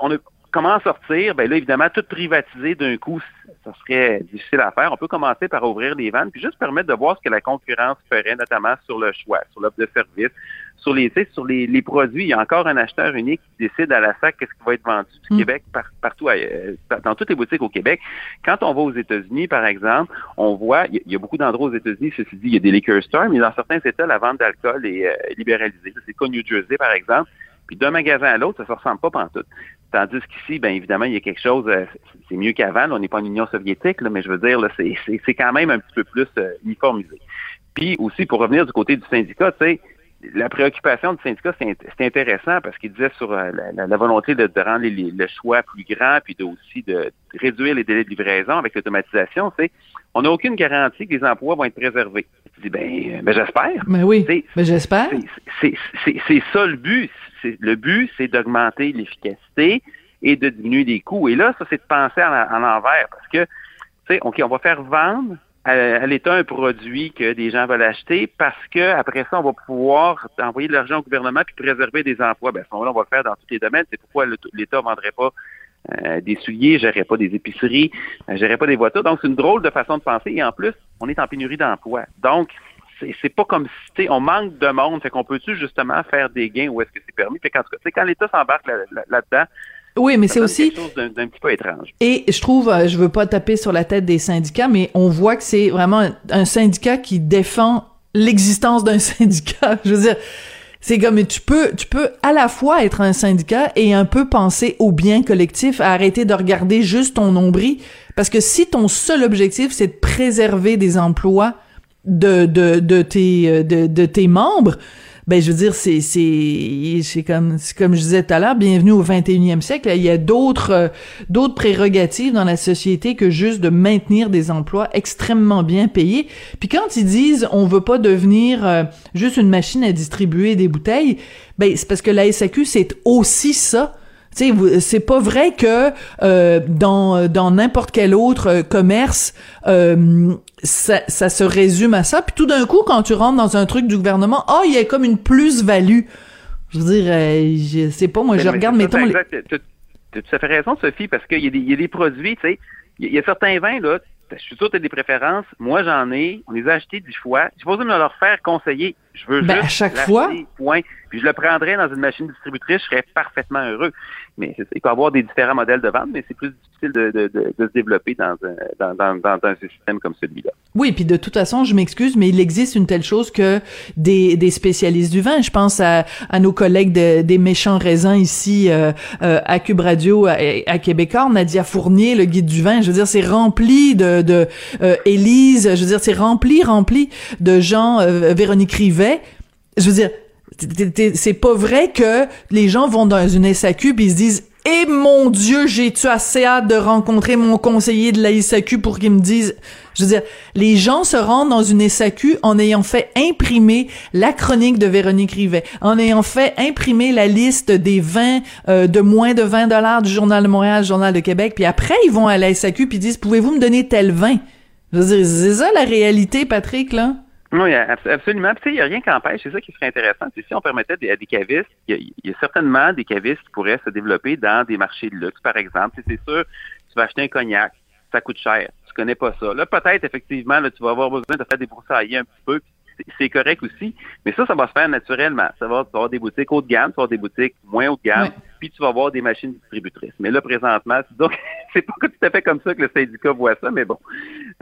on a, comment sortir? Ben là, évidemment, tout privatiser d'un coup, ça serait difficile à faire. On peut commencer par ouvrir des ventes, puis juste permettre de voir ce que la concurrence ferait, notamment sur le choix, sur l'offre de service, sur les, sur les, les, produits. Il y a encore un acheteur unique qui décide à la SAC qu'est-ce qui va être vendu du hmm. Québec partout, euh, dans toutes les boutiques au Québec. Quand on va aux États-Unis, par exemple, on voit, il y a beaucoup d'endroits aux États-Unis, ceci dit, il y a des liquor stores, mais dans certains États, la vente d'alcool est euh, libéralisée. C'est le cas New Jersey, par exemple. Puis d'un magasin à l'autre, ça ne se ressemble pas pantoute. Tandis qu'ici, bien évidemment, il y a quelque chose, euh, c'est mieux qu'avant. On n'est pas en Union soviétique, mais je veux dire, c'est quand même un petit peu plus euh, uniformisé. Puis aussi, pour revenir du côté du syndicat, tu sais, la préoccupation du syndicat, c'est intéressant parce qu'il disait sur euh, la, volonté de, rendre le choix plus grand, puis de, aussi de réduire les délais de livraison avec l'automatisation. C'est on n'a aucune garantie que les emplois vont être préservés. Tu dis, ben, ben j'espère. Mais ben oui, ben j'espère. C'est ça le but. Le but, c'est d'augmenter l'efficacité et de diminuer les coûts. Et là, ça, c'est de penser en, en envers parce que, tu sais, OK, on va faire vendre à, l'État un produit que des gens veulent acheter parce que après ça, on va pouvoir envoyer de l'argent au gouvernement puis préserver des emplois. Ben, à ce moment-là, on va le faire dans tous les domaines. C'est pourquoi l'État ne vendrait pas euh, des souliers, gérerait pas des épiceries, euh, gérerait pas des voitures. Donc, c'est une drôle de façon de penser. Et en plus, on est en pénurie d'emplois. Donc, c'est pas comme si on manque de monde. Fait qu'on peut-tu justement faire des gains où est-ce que c'est permis? Fait quand, quand l'État s'embarque là-dedans, oui, mais c'est aussi quelque chose d'un petit peu étrange. Et je trouve, euh, je veux pas taper sur la tête des syndicats, mais on voit que c'est vraiment un, syndicat qui défend l'existence d'un syndicat. Je veux dire, c'est comme tu peux, tu peux à la fois être un syndicat et un peu penser au bien collectif, à arrêter de regarder juste ton nombril, parce que si ton seul objectif c'est de préserver des emplois de de de tes euh, de, de tes membres, ben je veux dire c'est c'est c'est comme comme je disais tout à l'heure bienvenue au 21e siècle. Il y a d'autres euh, d'autres prérogatives dans la société que juste de maintenir des emplois extrêmement bien payés. Puis quand ils disent on veut pas devenir euh, juste une machine à distribuer des bouteilles ben c'est parce que la SAQ c'est aussi ça c'est pas vrai que euh, dans dans n'importe quel autre euh, commerce euh, ça, ça, se résume à ça. Puis tout d'un coup, quand tu rentres dans un truc du gouvernement, ah, oh, il y a comme une plus-value. Je veux dire, je sais pas, moi, je regarde, mettons... Tu as fait raison, Sophie, parce qu'il y, y, a des produits, tu sais, il y, a certains vins, là, je suis sûr que tu as des préférences. Moi, j'en ai. On les a achetés dix fois. Je pas besoin de me leur faire conseiller. Je veux ben, juste à chaque fois. Point. Je le prendrais dans une machine distributrice. Je serais parfaitement heureux. Mais il peut y avoir des différents modèles de vente, mais c'est plus difficile de, de, de, de, se développer dans un, dans, dans, dans un système comme celui-là. Oui, puis de toute façon, je m'excuse, mais il existe une telle chose que des, des spécialistes du vin. Je pense à, à nos collègues de, des méchants raisins ici euh, euh, à Cube Radio, à, à Nadia Fournier, le guide du vin. Je veux dire, c'est rempli de, de euh, Élise. Je veux dire, c'est rempli, rempli de gens. Euh, Véronique Rivet. Je veux dire, c'est pas vrai que les gens vont dans une SAQ puis ils se disent et mon Dieu, j'ai-tu assez hâte de rencontrer mon conseiller de la SAQ pour qu'il me dise... Je veux dire, les gens se rendent dans une SAQ en ayant fait imprimer la chronique de Véronique Rivet, en ayant fait imprimer la liste des vins euh, de moins de 20 dollars du Journal de Montréal, Journal de Québec, puis après, ils vont à la SAQ puis disent, pouvez-vous me donner tel vin? Je veux dire, c'est ça la réalité, Patrick, là? Oui, absolument. Puis, il n'y a rien qui empêche. C'est ça qui serait intéressant. si on permettait des, à des cavistes, il y, a, certainement des cavistes qui pourraient se développer dans des marchés de luxe, par exemple. C'est sûr, tu vas acheter un cognac, ça coûte cher. Tu connais pas ça. Là, peut-être, effectivement, là, tu vas avoir besoin de faire des broussailles un petit peu. C'est correct aussi. Mais ça, ça va se faire naturellement. Ça va, tu vas avoir des boutiques haut de gamme, tu vas avoir des boutiques moins haut de gamme, puis tu vas avoir des machines distributrices. Mais là, présentement, c'est pas tout à fait comme ça que le syndicat voit ça, mais bon.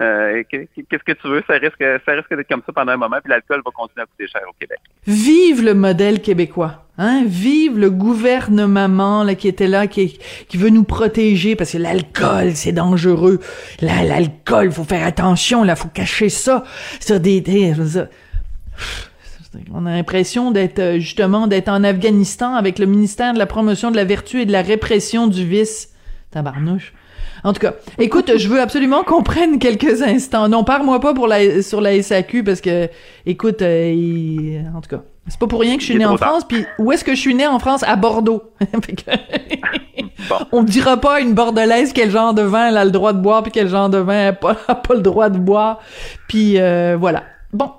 Euh, qu'est-ce que tu veux? Ça risque, ça risque d'être comme ça pendant un moment, puis l'alcool va continuer à coûter cher au Québec. Vive le modèle québécois! Hein? Vive le gouvernement là, qui était là, qui, qui veut nous protéger parce que l'alcool, c'est dangereux. L'alcool, faut faire attention, là, faut cacher ça sur des... on a l'impression d'être euh, justement d'être en Afghanistan avec le ministère de la promotion de la vertu et de la répression du vice. Tabarnouche. En tout cas, écoute, je veux absolument qu'on prenne quelques instants. Non, parle-moi pas pour la, sur la SAQ parce que, écoute, euh, en tout cas, c'est pas pour rien que je suis né en France. Puis où est-ce que je suis né en France? À Bordeaux. bon. On dira pas à une bordelaise quel genre de vin elle a le droit de boire puis quel genre de vin elle a pas, pas le droit de boire. Puis euh, voilà. Bon,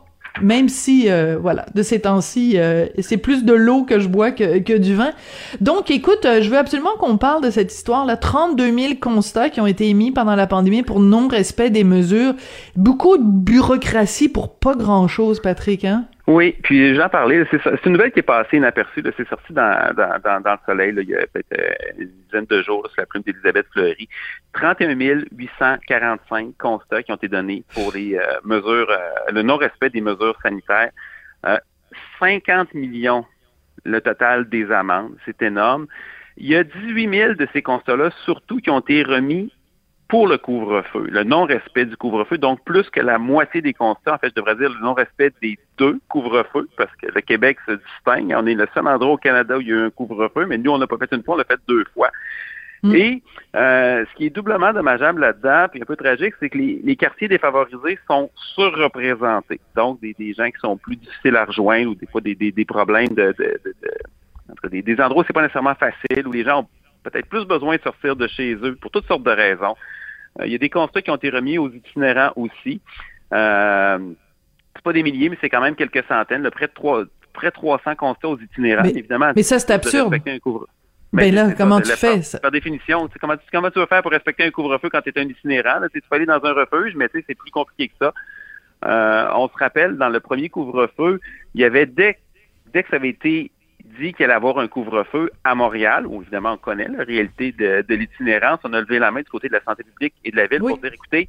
même si, euh, voilà, de ces temps-ci, euh, c'est plus de l'eau que je bois que, que du vin. Donc, écoute, euh, je veux absolument qu'on parle de cette histoire-là. 32 000 constats qui ont été émis pendant la pandémie pour non-respect des mesures. Beaucoup de bureaucratie pour pas grand-chose, Patrick, hein? Oui, puis j'en parlais. C'est une nouvelle qui est passée inaperçue. C'est sorti dans, dans, dans, le soleil là, il y a peut-être euh, une dizaine de jours sous la plume d'Elisabeth Fleury. 31 845 constats qui ont été donnés pour les euh, mesures, euh, le non-respect des mesures sanitaires. 50 millions le total des amendes. C'est énorme. Il y a 18 000 de ces constats-là, surtout, qui ont été remis pour le couvre-feu, le non-respect du couvre-feu, donc plus que la moitié des constats, en fait, je devrais dire le non-respect des deux couvre-feux, parce que le Québec se distingue. On est le seul endroit au Canada où il y a eu un couvre-feu, mais nous, on n'a pas fait une fois, on l'a fait deux fois. Mm. Et euh, ce qui est doublement dommageable là-dedans, puis un peu tragique, c'est que les, quartiers défavorisés sont surreprésentés. Donc, des, gens qui sont plus difficiles à rejoindre ou des fois des, problèmes de, des, des endroits où c'est pas nécessairement facile, où les gens ont peut-être plus besoin de sortir de chez eux pour toutes sortes de raisons. Euh, il y a des constats qui ont été remis aux itinérants aussi. Euh, c'est pas des milliers, mais c'est quand même quelques centaines, le près de trois, près 300 constats aux itinérants, mais, évidemment. Mais ça, c'est absurde. Ben là, comment tu fais? Par, par définition, comment, comment tu vas faire pour respecter un couvre-feu quand tu es un itinérant? tu peux aller dans un refuge, mais c'est plus compliqué que ça. Euh, on se rappelle, dans le premier couvre-feu, il y avait dès, dès que ça avait été dit qu'il allait avoir un couvre-feu à Montréal, où évidemment on connaît la réalité de, l'itinérance. On a levé la main du côté de la santé publique et de la ville pour dire écoutez,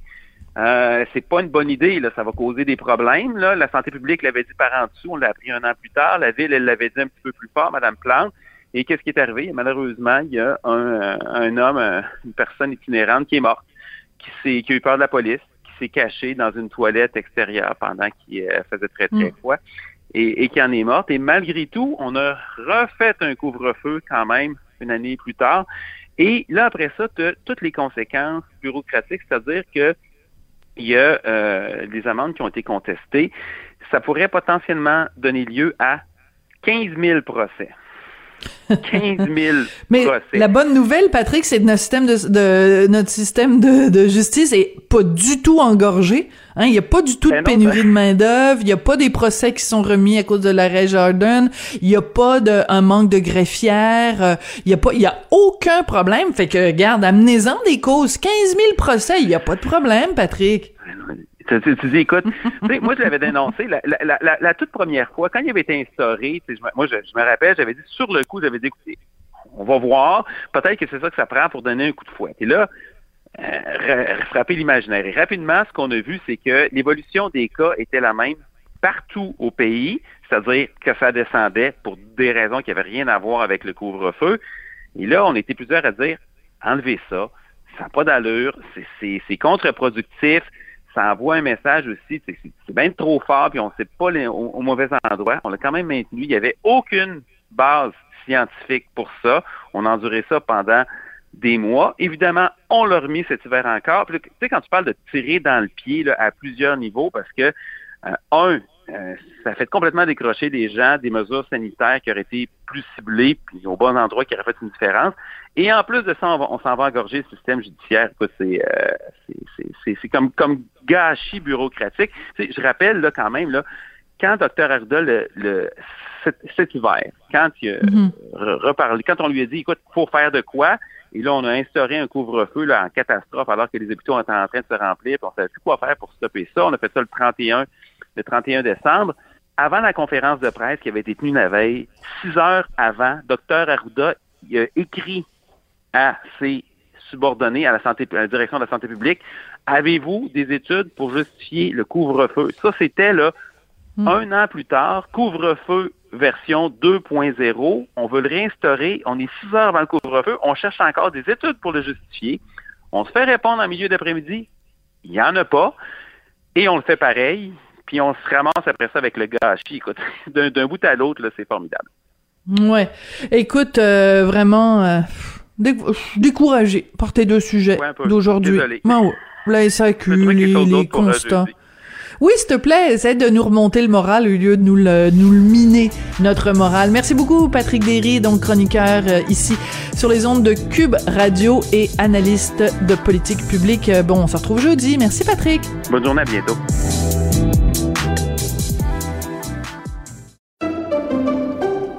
euh, c'est pas une bonne idée, là, ça va causer des problèmes. Là. La santé publique l'avait dit par en dessous, on l'a appris un an plus tard. La ville, elle l'avait dit un petit peu plus fort, Madame Plante. Et qu'est-ce qui est arrivé? Malheureusement, il y a un, un homme, une personne itinérante qui est morte, qui, qui a eu peur de la police, qui s'est caché dans une toilette extérieure pendant qu'il euh, faisait très très mm. froid et, qui en est morte. Et malgré tout, on a refait un couvre-feu quand même une année plus tard. Et là, après ça, tu as toutes les conséquences bureaucratiques, c'est-à-dire que il y a euh, des amendes qui ont été contestées. Ça pourrait potentiellement donner lieu à 15 000 procès. 15 000 Mais procès. la bonne nouvelle, Patrick, c'est que notre système de, de notre système de, de, justice est pas du tout engorgé. Hein, il y a pas du tout de Ben pénurie ben... de main d'œuvre. Il y a pas des procès qui sont remis à cause de l'arrêt Jordan. Il y a pas de un manque de greffières. Euh, il y a pas, il y a aucun problème. Fait que regarde, amenez-en des causes. 15 000 procès, il y a pas de problème, Patrick. Tu, tu, tu dis, écoute, moi, je l'avais dénoncé la, la, la, la, toute première fois, quand il avait été instauré, je, moi, je, je, me rappelle, j'avais dit, sur le coup, j'avais dit, écoutez, on va voir, peut-être que c'est ça que ça prend pour donner un coup de fouet. Et là, euh, frapper l'imaginaire. Et rapidement, ce qu'on a vu, c'est que l'évolution des cas était la même partout au pays, c'est-à-dire que ça descendait pour des raisons qui n'avaient rien à voir avec le couvre-feu. Et là, on était plusieurs à dire, enlevez ça, ça n'a pas d'allure, c'est contre-productif, ça envoie un message aussi, c'est bien trop fort, puis on ne sait pas les, au, au, mauvais endroit. On l'a quand même maintenu. Il n'y avait aucune base scientifique pour ça. On a enduré ça pendant des mois. Évidemment, on l'a remis cet hiver encore. Tu sais, quand tu parles de tirer dans le pied là, à plusieurs niveaux, parce que, euh, un, euh, ça fait complètement décrocher des gens des mesures sanitaires qui auraient été plus ciblées, puis au bon endroit, qui auraient fait une différence. Et en plus de ça, on, s'en va engorger le système judiciaire. C'est euh, c'est comme, comme gâchis bureaucratique. T'sais, je rappelle là quand même, là, quand Dr. Arruda, le, le, cet, cet, hiver, quand il a mm -hmm. reparlé, quand on lui a dit, écoute, il faut faire de quoi, et là, on a instauré un couvre-feu en catastrophe alors que les hôpitaux étaient en train de se remplir, puis on ne savait plus quoi faire pour stopper ça. On a fait ça le 31, le 31 décembre. Avant la conférence de presse qui avait été tenue la veille, six heures avant, Dr. Arruda il a écrit à ses subordonnés à la santé, à la direction de la santé publique, avez-vous des études pour justifier le couvre-feu? Ça, c'était là, mmh. un an plus tard, couvre-feu version 2.0. On veut le réinstaurer. On est six heures avant le couvre-feu. On cherche encore des études pour le justifier. On se fait répondre en milieu d'après-midi. Il n'y en a pas. Et on le fait pareil. Puis on se ramasse après ça avec le gâchis. Écoute, d'un bout à l'autre, c'est formidable. Ouais. Écoute, euh, vraiment euh, dé découragé par tes deux sujets ouais, d'aujourd'hui. Ouais. La SAQ, les, les constats. Oui, s'il te plaît, essaie de nous remonter le moral au lieu de nous le, nous le miner, notre moral. Merci beaucoup, Patrick Derry, donc chroniqueur euh, ici sur les ondes de Cube Radio et analyste de politique publique. Bon, on se retrouve jeudi. Merci, Patrick. Bonne journée, à bientôt.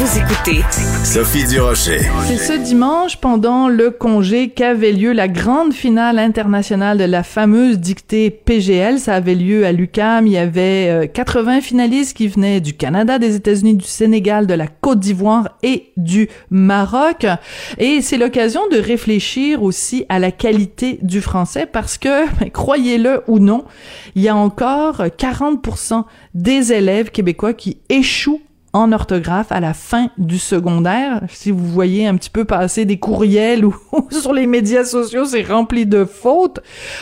Vous écoutez Sophie Durocher. C'est ce dimanche, pendant le congé, qu'avait lieu la grande finale internationale de la fameuse dictée PGL. Ça avait lieu à l'UQAM. Il y avait 80 finalistes qui venaient du Canada, des États-Unis, du Sénégal, de la Côte d'Ivoire et du Maroc. Et c'est l'occasion de réfléchir aussi à la qualité du français parce que, croyez-le ou non, il y a encore 40% des élèves québécois qui échouent en orthographe à la fin du secondaire. Si vous voyez un petit peu passer des courriels ou sur les médias sociaux, c'est rempli de fautes.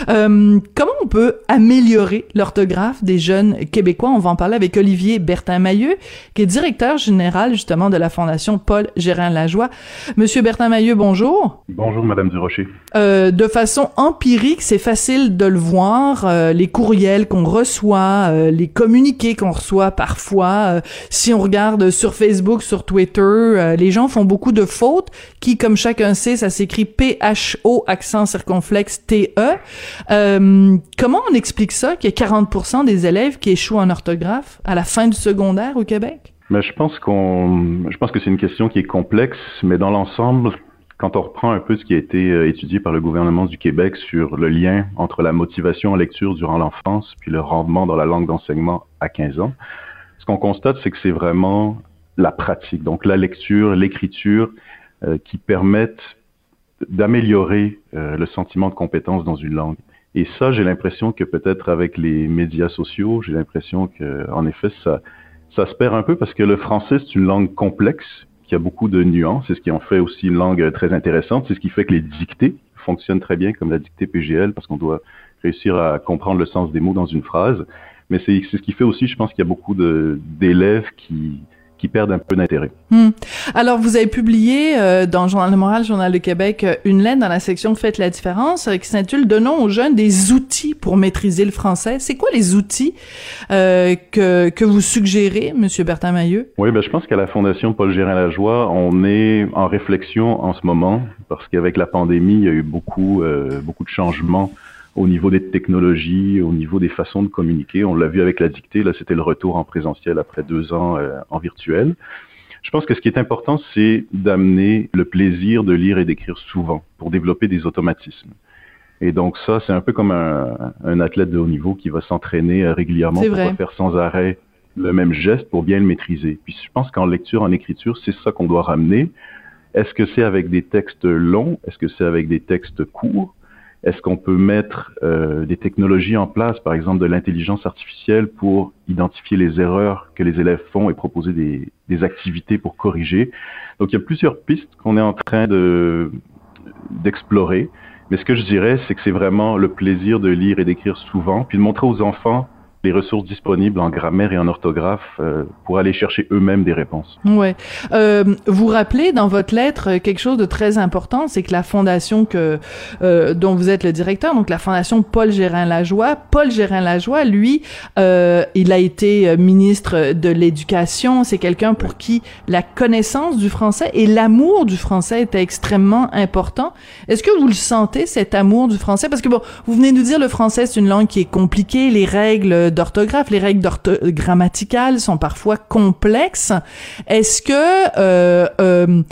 Euh, comment on peut améliorer l'orthographe des jeunes Québécois? On va en parler avec Olivier Bertin-Mailleux, qui est directeur général justement de la Fondation Paul Gérin-Lajoie. Monsieur Bertin-Mailleux, bonjour. Bonjour, Madame Durocher. Euh, de façon empirique, c'est facile de le voir, euh, les courriels qu'on reçoit, euh, les communiqués qu'on reçoit parfois, si on regarde sur Facebook, sur Twitter, euh, les gens font beaucoup de fautes qui, comme chacun sait, ça s'écrit P-H-O, accent circonflexe T-E. Euh, comment on explique ça, qu'il y a 40% des élèves qui échouent en orthographe à la fin du secondaire au Québec? Je pense je pense que c'est une question qui est complexe, mais dans l'ensemble, quand on reprend un peu ce qui a été étudié par le gouvernement du Québec sur le lien entre la motivation en lecture durant l'enfance puis le rendement dans la langue d'enseignement à 15 ans, qu'on constate, c'est que c'est vraiment la pratique, donc la lecture, l'écriture, euh, qui permettent d'améliorer euh, le sentiment de compétence dans une langue. Et ça, j'ai l'impression que peut-être avec les médias sociaux, j'ai l'impression que, en effet, ça, ça se perd un peu parce que le français, c'est une langue complexe qui a beaucoup de nuances. C'est ce qui en fait aussi une langue très intéressante. C'est ce qui fait que les dictées fonctionnent très bien comme la dictée PGL parce qu'on doit réussir à comprendre le sens des mots dans une phrase mais c'est ce qui fait aussi, je pense qu'il y a beaucoup d'élèves qui qui perdent un peu d'intérêt. Hmm. Alors, vous avez publié euh, dans Journal de Moral, Journal de Québec, euh, une lettre dans la section Faites la différence euh, qui s'intitule Donnons aux jeunes des outils pour maîtriser le français. C'est quoi les outils euh, que, que vous suggérez, Monsieur Bertin Mailleux? Oui, ben, je pense qu'à la Fondation Paul Gérin-Lajoie, on est en réflexion en ce moment parce qu'avec la pandémie, il y a eu beaucoup, beaucoup de changements au niveau des technologies, au niveau des façons de communiquer. On l'a vu avec la dictée, là c'était le retour en présentiel après deux ans euh, en virtuel. Je pense que ce qui est important, c'est d'amener le plaisir de lire et d'écrire souvent pour développer des automatismes. Et donc ça, c'est un peu comme un, un, athlète de haut niveau qui va s'entraîner euh, régulièrement pour pas faire sans arrêt le même geste pour bien le maîtriser. Puis je pense qu'en lecture, en écriture, c'est ça qu'on doit ramener. Est-ce que c'est avec des textes longs? Est-ce que c'est avec des textes courts? Est-ce qu'on peut mettre euh, des technologies en place, par exemple de l'intelligence artificielle, pour identifier les erreurs que les élèves font et proposer des, des activités pour corriger? Donc il y a plusieurs pistes qu'on est en train de d'explorer. Mais ce que je dirais, c'est que c'est vraiment le plaisir de lire et d'écrire souvent, puis de montrer aux enfants les ressources disponibles en grammaire et en orthographe euh, pour aller chercher eux-mêmes des réponses. Ouais. Euh, vous rappelez dans votre lettre quelque chose de très important, c'est que la fondation que euh, dont vous êtes le directeur, donc la fondation Paul Gérin Lajoie, Paul Gérin Lajoie, lui, euh, il a été ministre de l'éducation. C'est quelqu'un pour qui la connaissance du français et l'amour du français était extrêmement important. Est-ce que vous le sentez cet amour du français? Parce que bon, vous venez nous dire le français c'est une langue qui est compliquée, les règles d'orthographe, les règles grammaticales sont parfois complexes. Est-ce que euh, euh,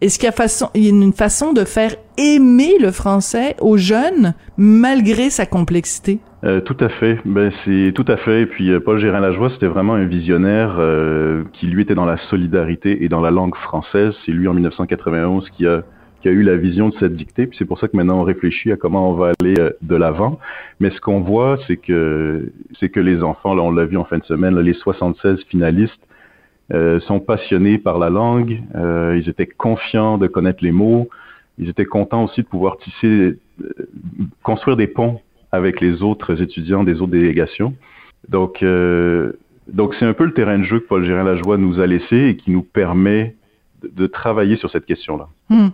est-ce qu'il y a une façon de faire aimer le français aux jeunes malgré sa complexité? Euh, tout à fait. Ben c'est tout à fait. Et puis Paul Gérin Lajoie, c'était vraiment un visionnaire qui lui était dans la solidarité et dans la langue française. C'est lui en 1991 qui a qui a eu la vision de cette dictée. Puis c'est pour ça que maintenant on réfléchit à comment on va aller euh, de l'avant. Mais ce qu'on voit, c'est que c'est que les enfants, là on l'a vu en fin de semaine, les 76 finalistes euh, sont passionnés par la langue. Euh, ils étaient confiants de connaître les mots. Ils étaient contents aussi de pouvoir tisser, euh, construire des ponts avec les autres étudiants des autres délégations. Donc, donc c'est un peu le terrain de jeu que Paul Gérin Lajoie nous a laissé et qui nous permet de travailler sur cette question-là. Hmm.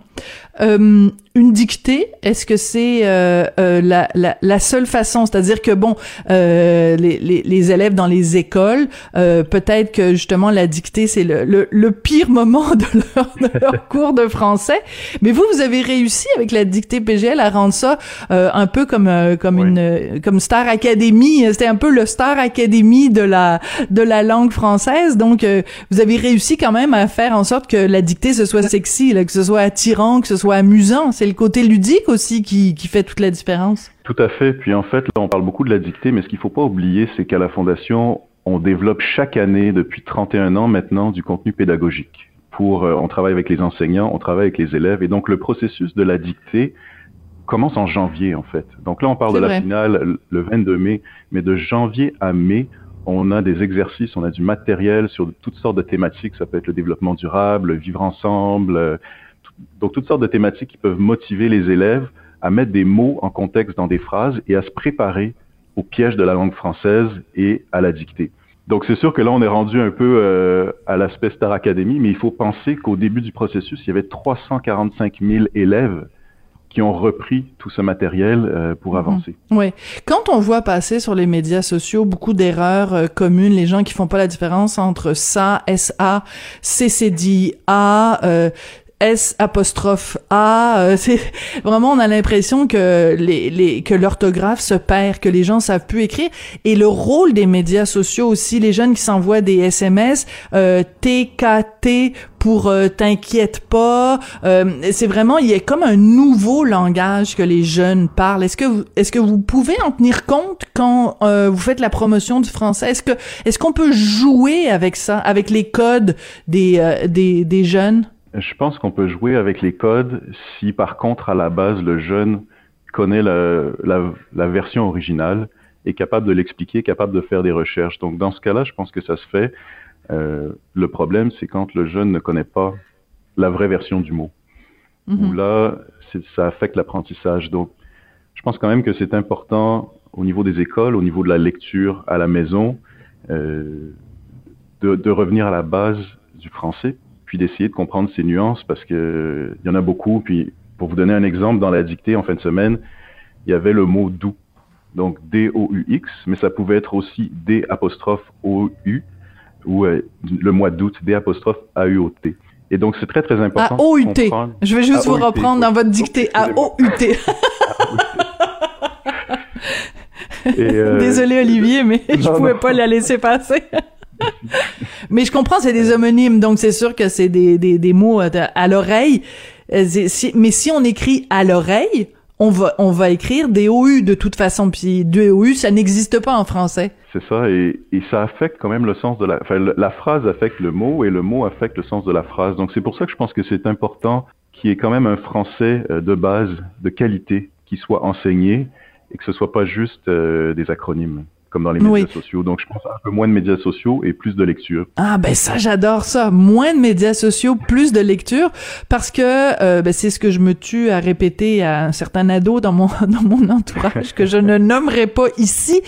Euh, une dictée, est-ce que c'est euh, euh, la, la, la, seule façon? C'est-à-dire que bon, euh, les, les, les, élèves dans les écoles, euh, peut-être que justement la dictée c'est le, le, le, pire moment de leur, de leur, cours de français. Mais vous, vous avez réussi avec la dictée PGL à rendre ça euh, un peu comme comme oui. une comme Star Academy. C'était un peu le Star Academy de la de la langue française. Donc vous avez réussi quand même à faire en sorte que la dictée ce soit sexy, là, que ce soit attirant, que ce soit amusant. C'est le côté ludique aussi qui, qui fait toute la différence. Tout à fait. Puis en fait, là, on parle beaucoup de la dictée, mais ce qu'il faut pas oublier, c'est qu'à la Fondation, on développe chaque année, depuis 31 ans maintenant, du contenu pédagogique. Pour, euh, on travaille avec les enseignants, on travaille avec les élèves, et donc le processus de la dictée commence en janvier en fait. Donc là, on parle de la finale le 22 mai, mais de janvier à mai, on a des exercices, on a du matériel sur toutes sortes de thématiques. Ça peut être le développement durable, vivre ensemble, euh, donc toutes sortes de thématiques qui peuvent motiver les élèves à mettre des mots en contexte dans des phrases et à se préparer au piège de la langue française et à la dictée. Donc c'est sûr que là on est rendu un peu euh, à l'aspect Star Academy, mais il faut penser qu'au début du processus, il y avait 345 000 élèves qui ont repris tout ce matériel euh, pour mhm. avancer. Oui. Quand on voit passer sur les médias sociaux beaucoup d'erreurs euh, communes, les gens qui font pas la différence entre ça, SA, CCD, A, euh, S apostrophe A. Euh, c'est vraiment on a l'impression que les, les que l'orthographe se perd, que les gens savent plus écrire et le rôle des médias sociaux aussi, les jeunes qui s'envoient des SMS euh, TKT pour euh, t'inquiète pas. Euh, c'est vraiment il y a comme un nouveau langage que les jeunes parlent. Est-ce que vous, est-ce que vous pouvez en tenir compte quand vous faites la promotion du français? Est-ce que est-ce qu'on peut jouer avec ça, avec les codes des des, des jeunes? Je pense qu'on peut jouer avec les codes si par contre à la base le jeune connaît la, la, version originale, est capable de l'expliquer, capable de faire des recherches. Donc dans ce cas-là, je pense que ça se fait. Euh, le problème, c'est quand le jeune ne connaît pas la vraie version du mot. Mm-hmm. Où là, ça affecte l'apprentissage. Donc je pense quand même que c'est important au niveau des écoles, au niveau de la lecture à la maison, euh, de, de revenir à la base du français puis d'essayer de comprendre ces nuances parce que il y en a beaucoup. Puis pour vous donner un exemple, dans la dictée en fin de semaine, il y avait le mot doux, donc D-O-U-X, mais ça pouvait être aussi D apostrophe O-U ou euh, le mois d'août, D apostrophe A-U-O-T. Et donc c'est très très important. A-O-U-T. Je vais juste vous reprendre dans votre dictée. A-O-U-T. Euh, Désolé Olivier, mais je pouvais pas la laisser passer. Mais je comprends, c'est des homonymes, donc c'est sûr que c'est des, des, des mots à, l'oreille. Euh, mais si on écrit à l'oreille, on va, on va écrire des OU de toute façon. Puis OU, ça n'existe pas en français. C'est ça, et, ça affecte quand même le sens de la... La phrase affecte le mot, et le mot affecte le sens de la phrase. Donc c'est pour ça que je pense que c'est important qu'il y ait quand même un français euh, de base, de qualité, qui soit enseigné, et que ce soit pas juste euh, des acronymes comme dans les médias sociaux. Donc, je pense un peu moins de médias sociaux et plus de lecture. Ah ben ça, j'adore ça. Moins de médias sociaux, plus de lecture, parce que euh, ben, c'est ce que je me tue à répéter à un certain ado dans mon dans mon entourage que je ne nommerai pas ici.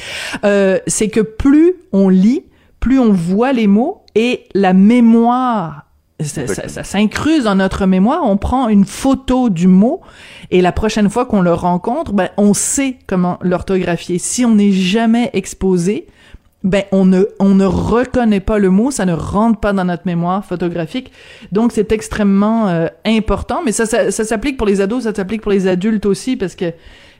Euh, c'est que plus on lit, plus on voit les mots et la mémoire ça, ça, s'incruse dans notre mémoire. On prend une photo du mot et la prochaine fois qu'on le rencontre, ben, on sait comment l'orthographier. Si on n'est jamais exposé, ben on ne on ne reconnaît pas le mot, ça ne rentre pas dans notre mémoire photographique. Donc c'est extrêmement euh, important, mais ça, ça, ça s'applique pour les ados, ça s'applique pour les adultes aussi parce que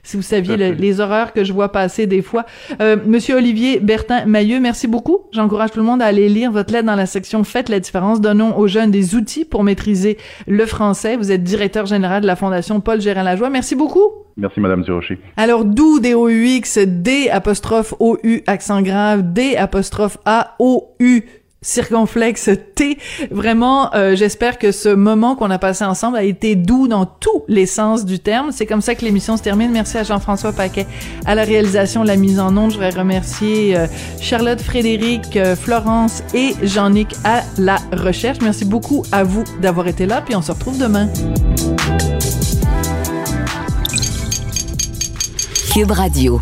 si vous saviez les horreurs que je vois passer des fois. Euh, Monsieur Olivier Bertin Mailleux, merci beaucoup. J'encourage tout le monde à aller lire votre lettre dans la section Faites la différence. Donnons aux jeunes des outils pour maîtriser le français. Vous êtes directeur général de la Fondation Paul Gérard Lajoie. Merci beaucoup. Merci, Madame Durocher. Alors, d'où D-O-U-X, D apostrophe O-U, accent grave, D apostrophe A-O-U, circonflexe T. Vraiment, euh, j'espère que ce moment qu'on a passé ensemble a été doux dans tous les sens du terme. C'est comme ça que l'émission se termine. Merci à Jean-François Paquet à la réalisation, la mise en onde. Je voudrais remercier euh, Charlotte, Frédéric, euh, Florence et Jean-Nic à la recherche. Merci beaucoup à vous d'avoir été là, puis on se retrouve demain. Cube Radio.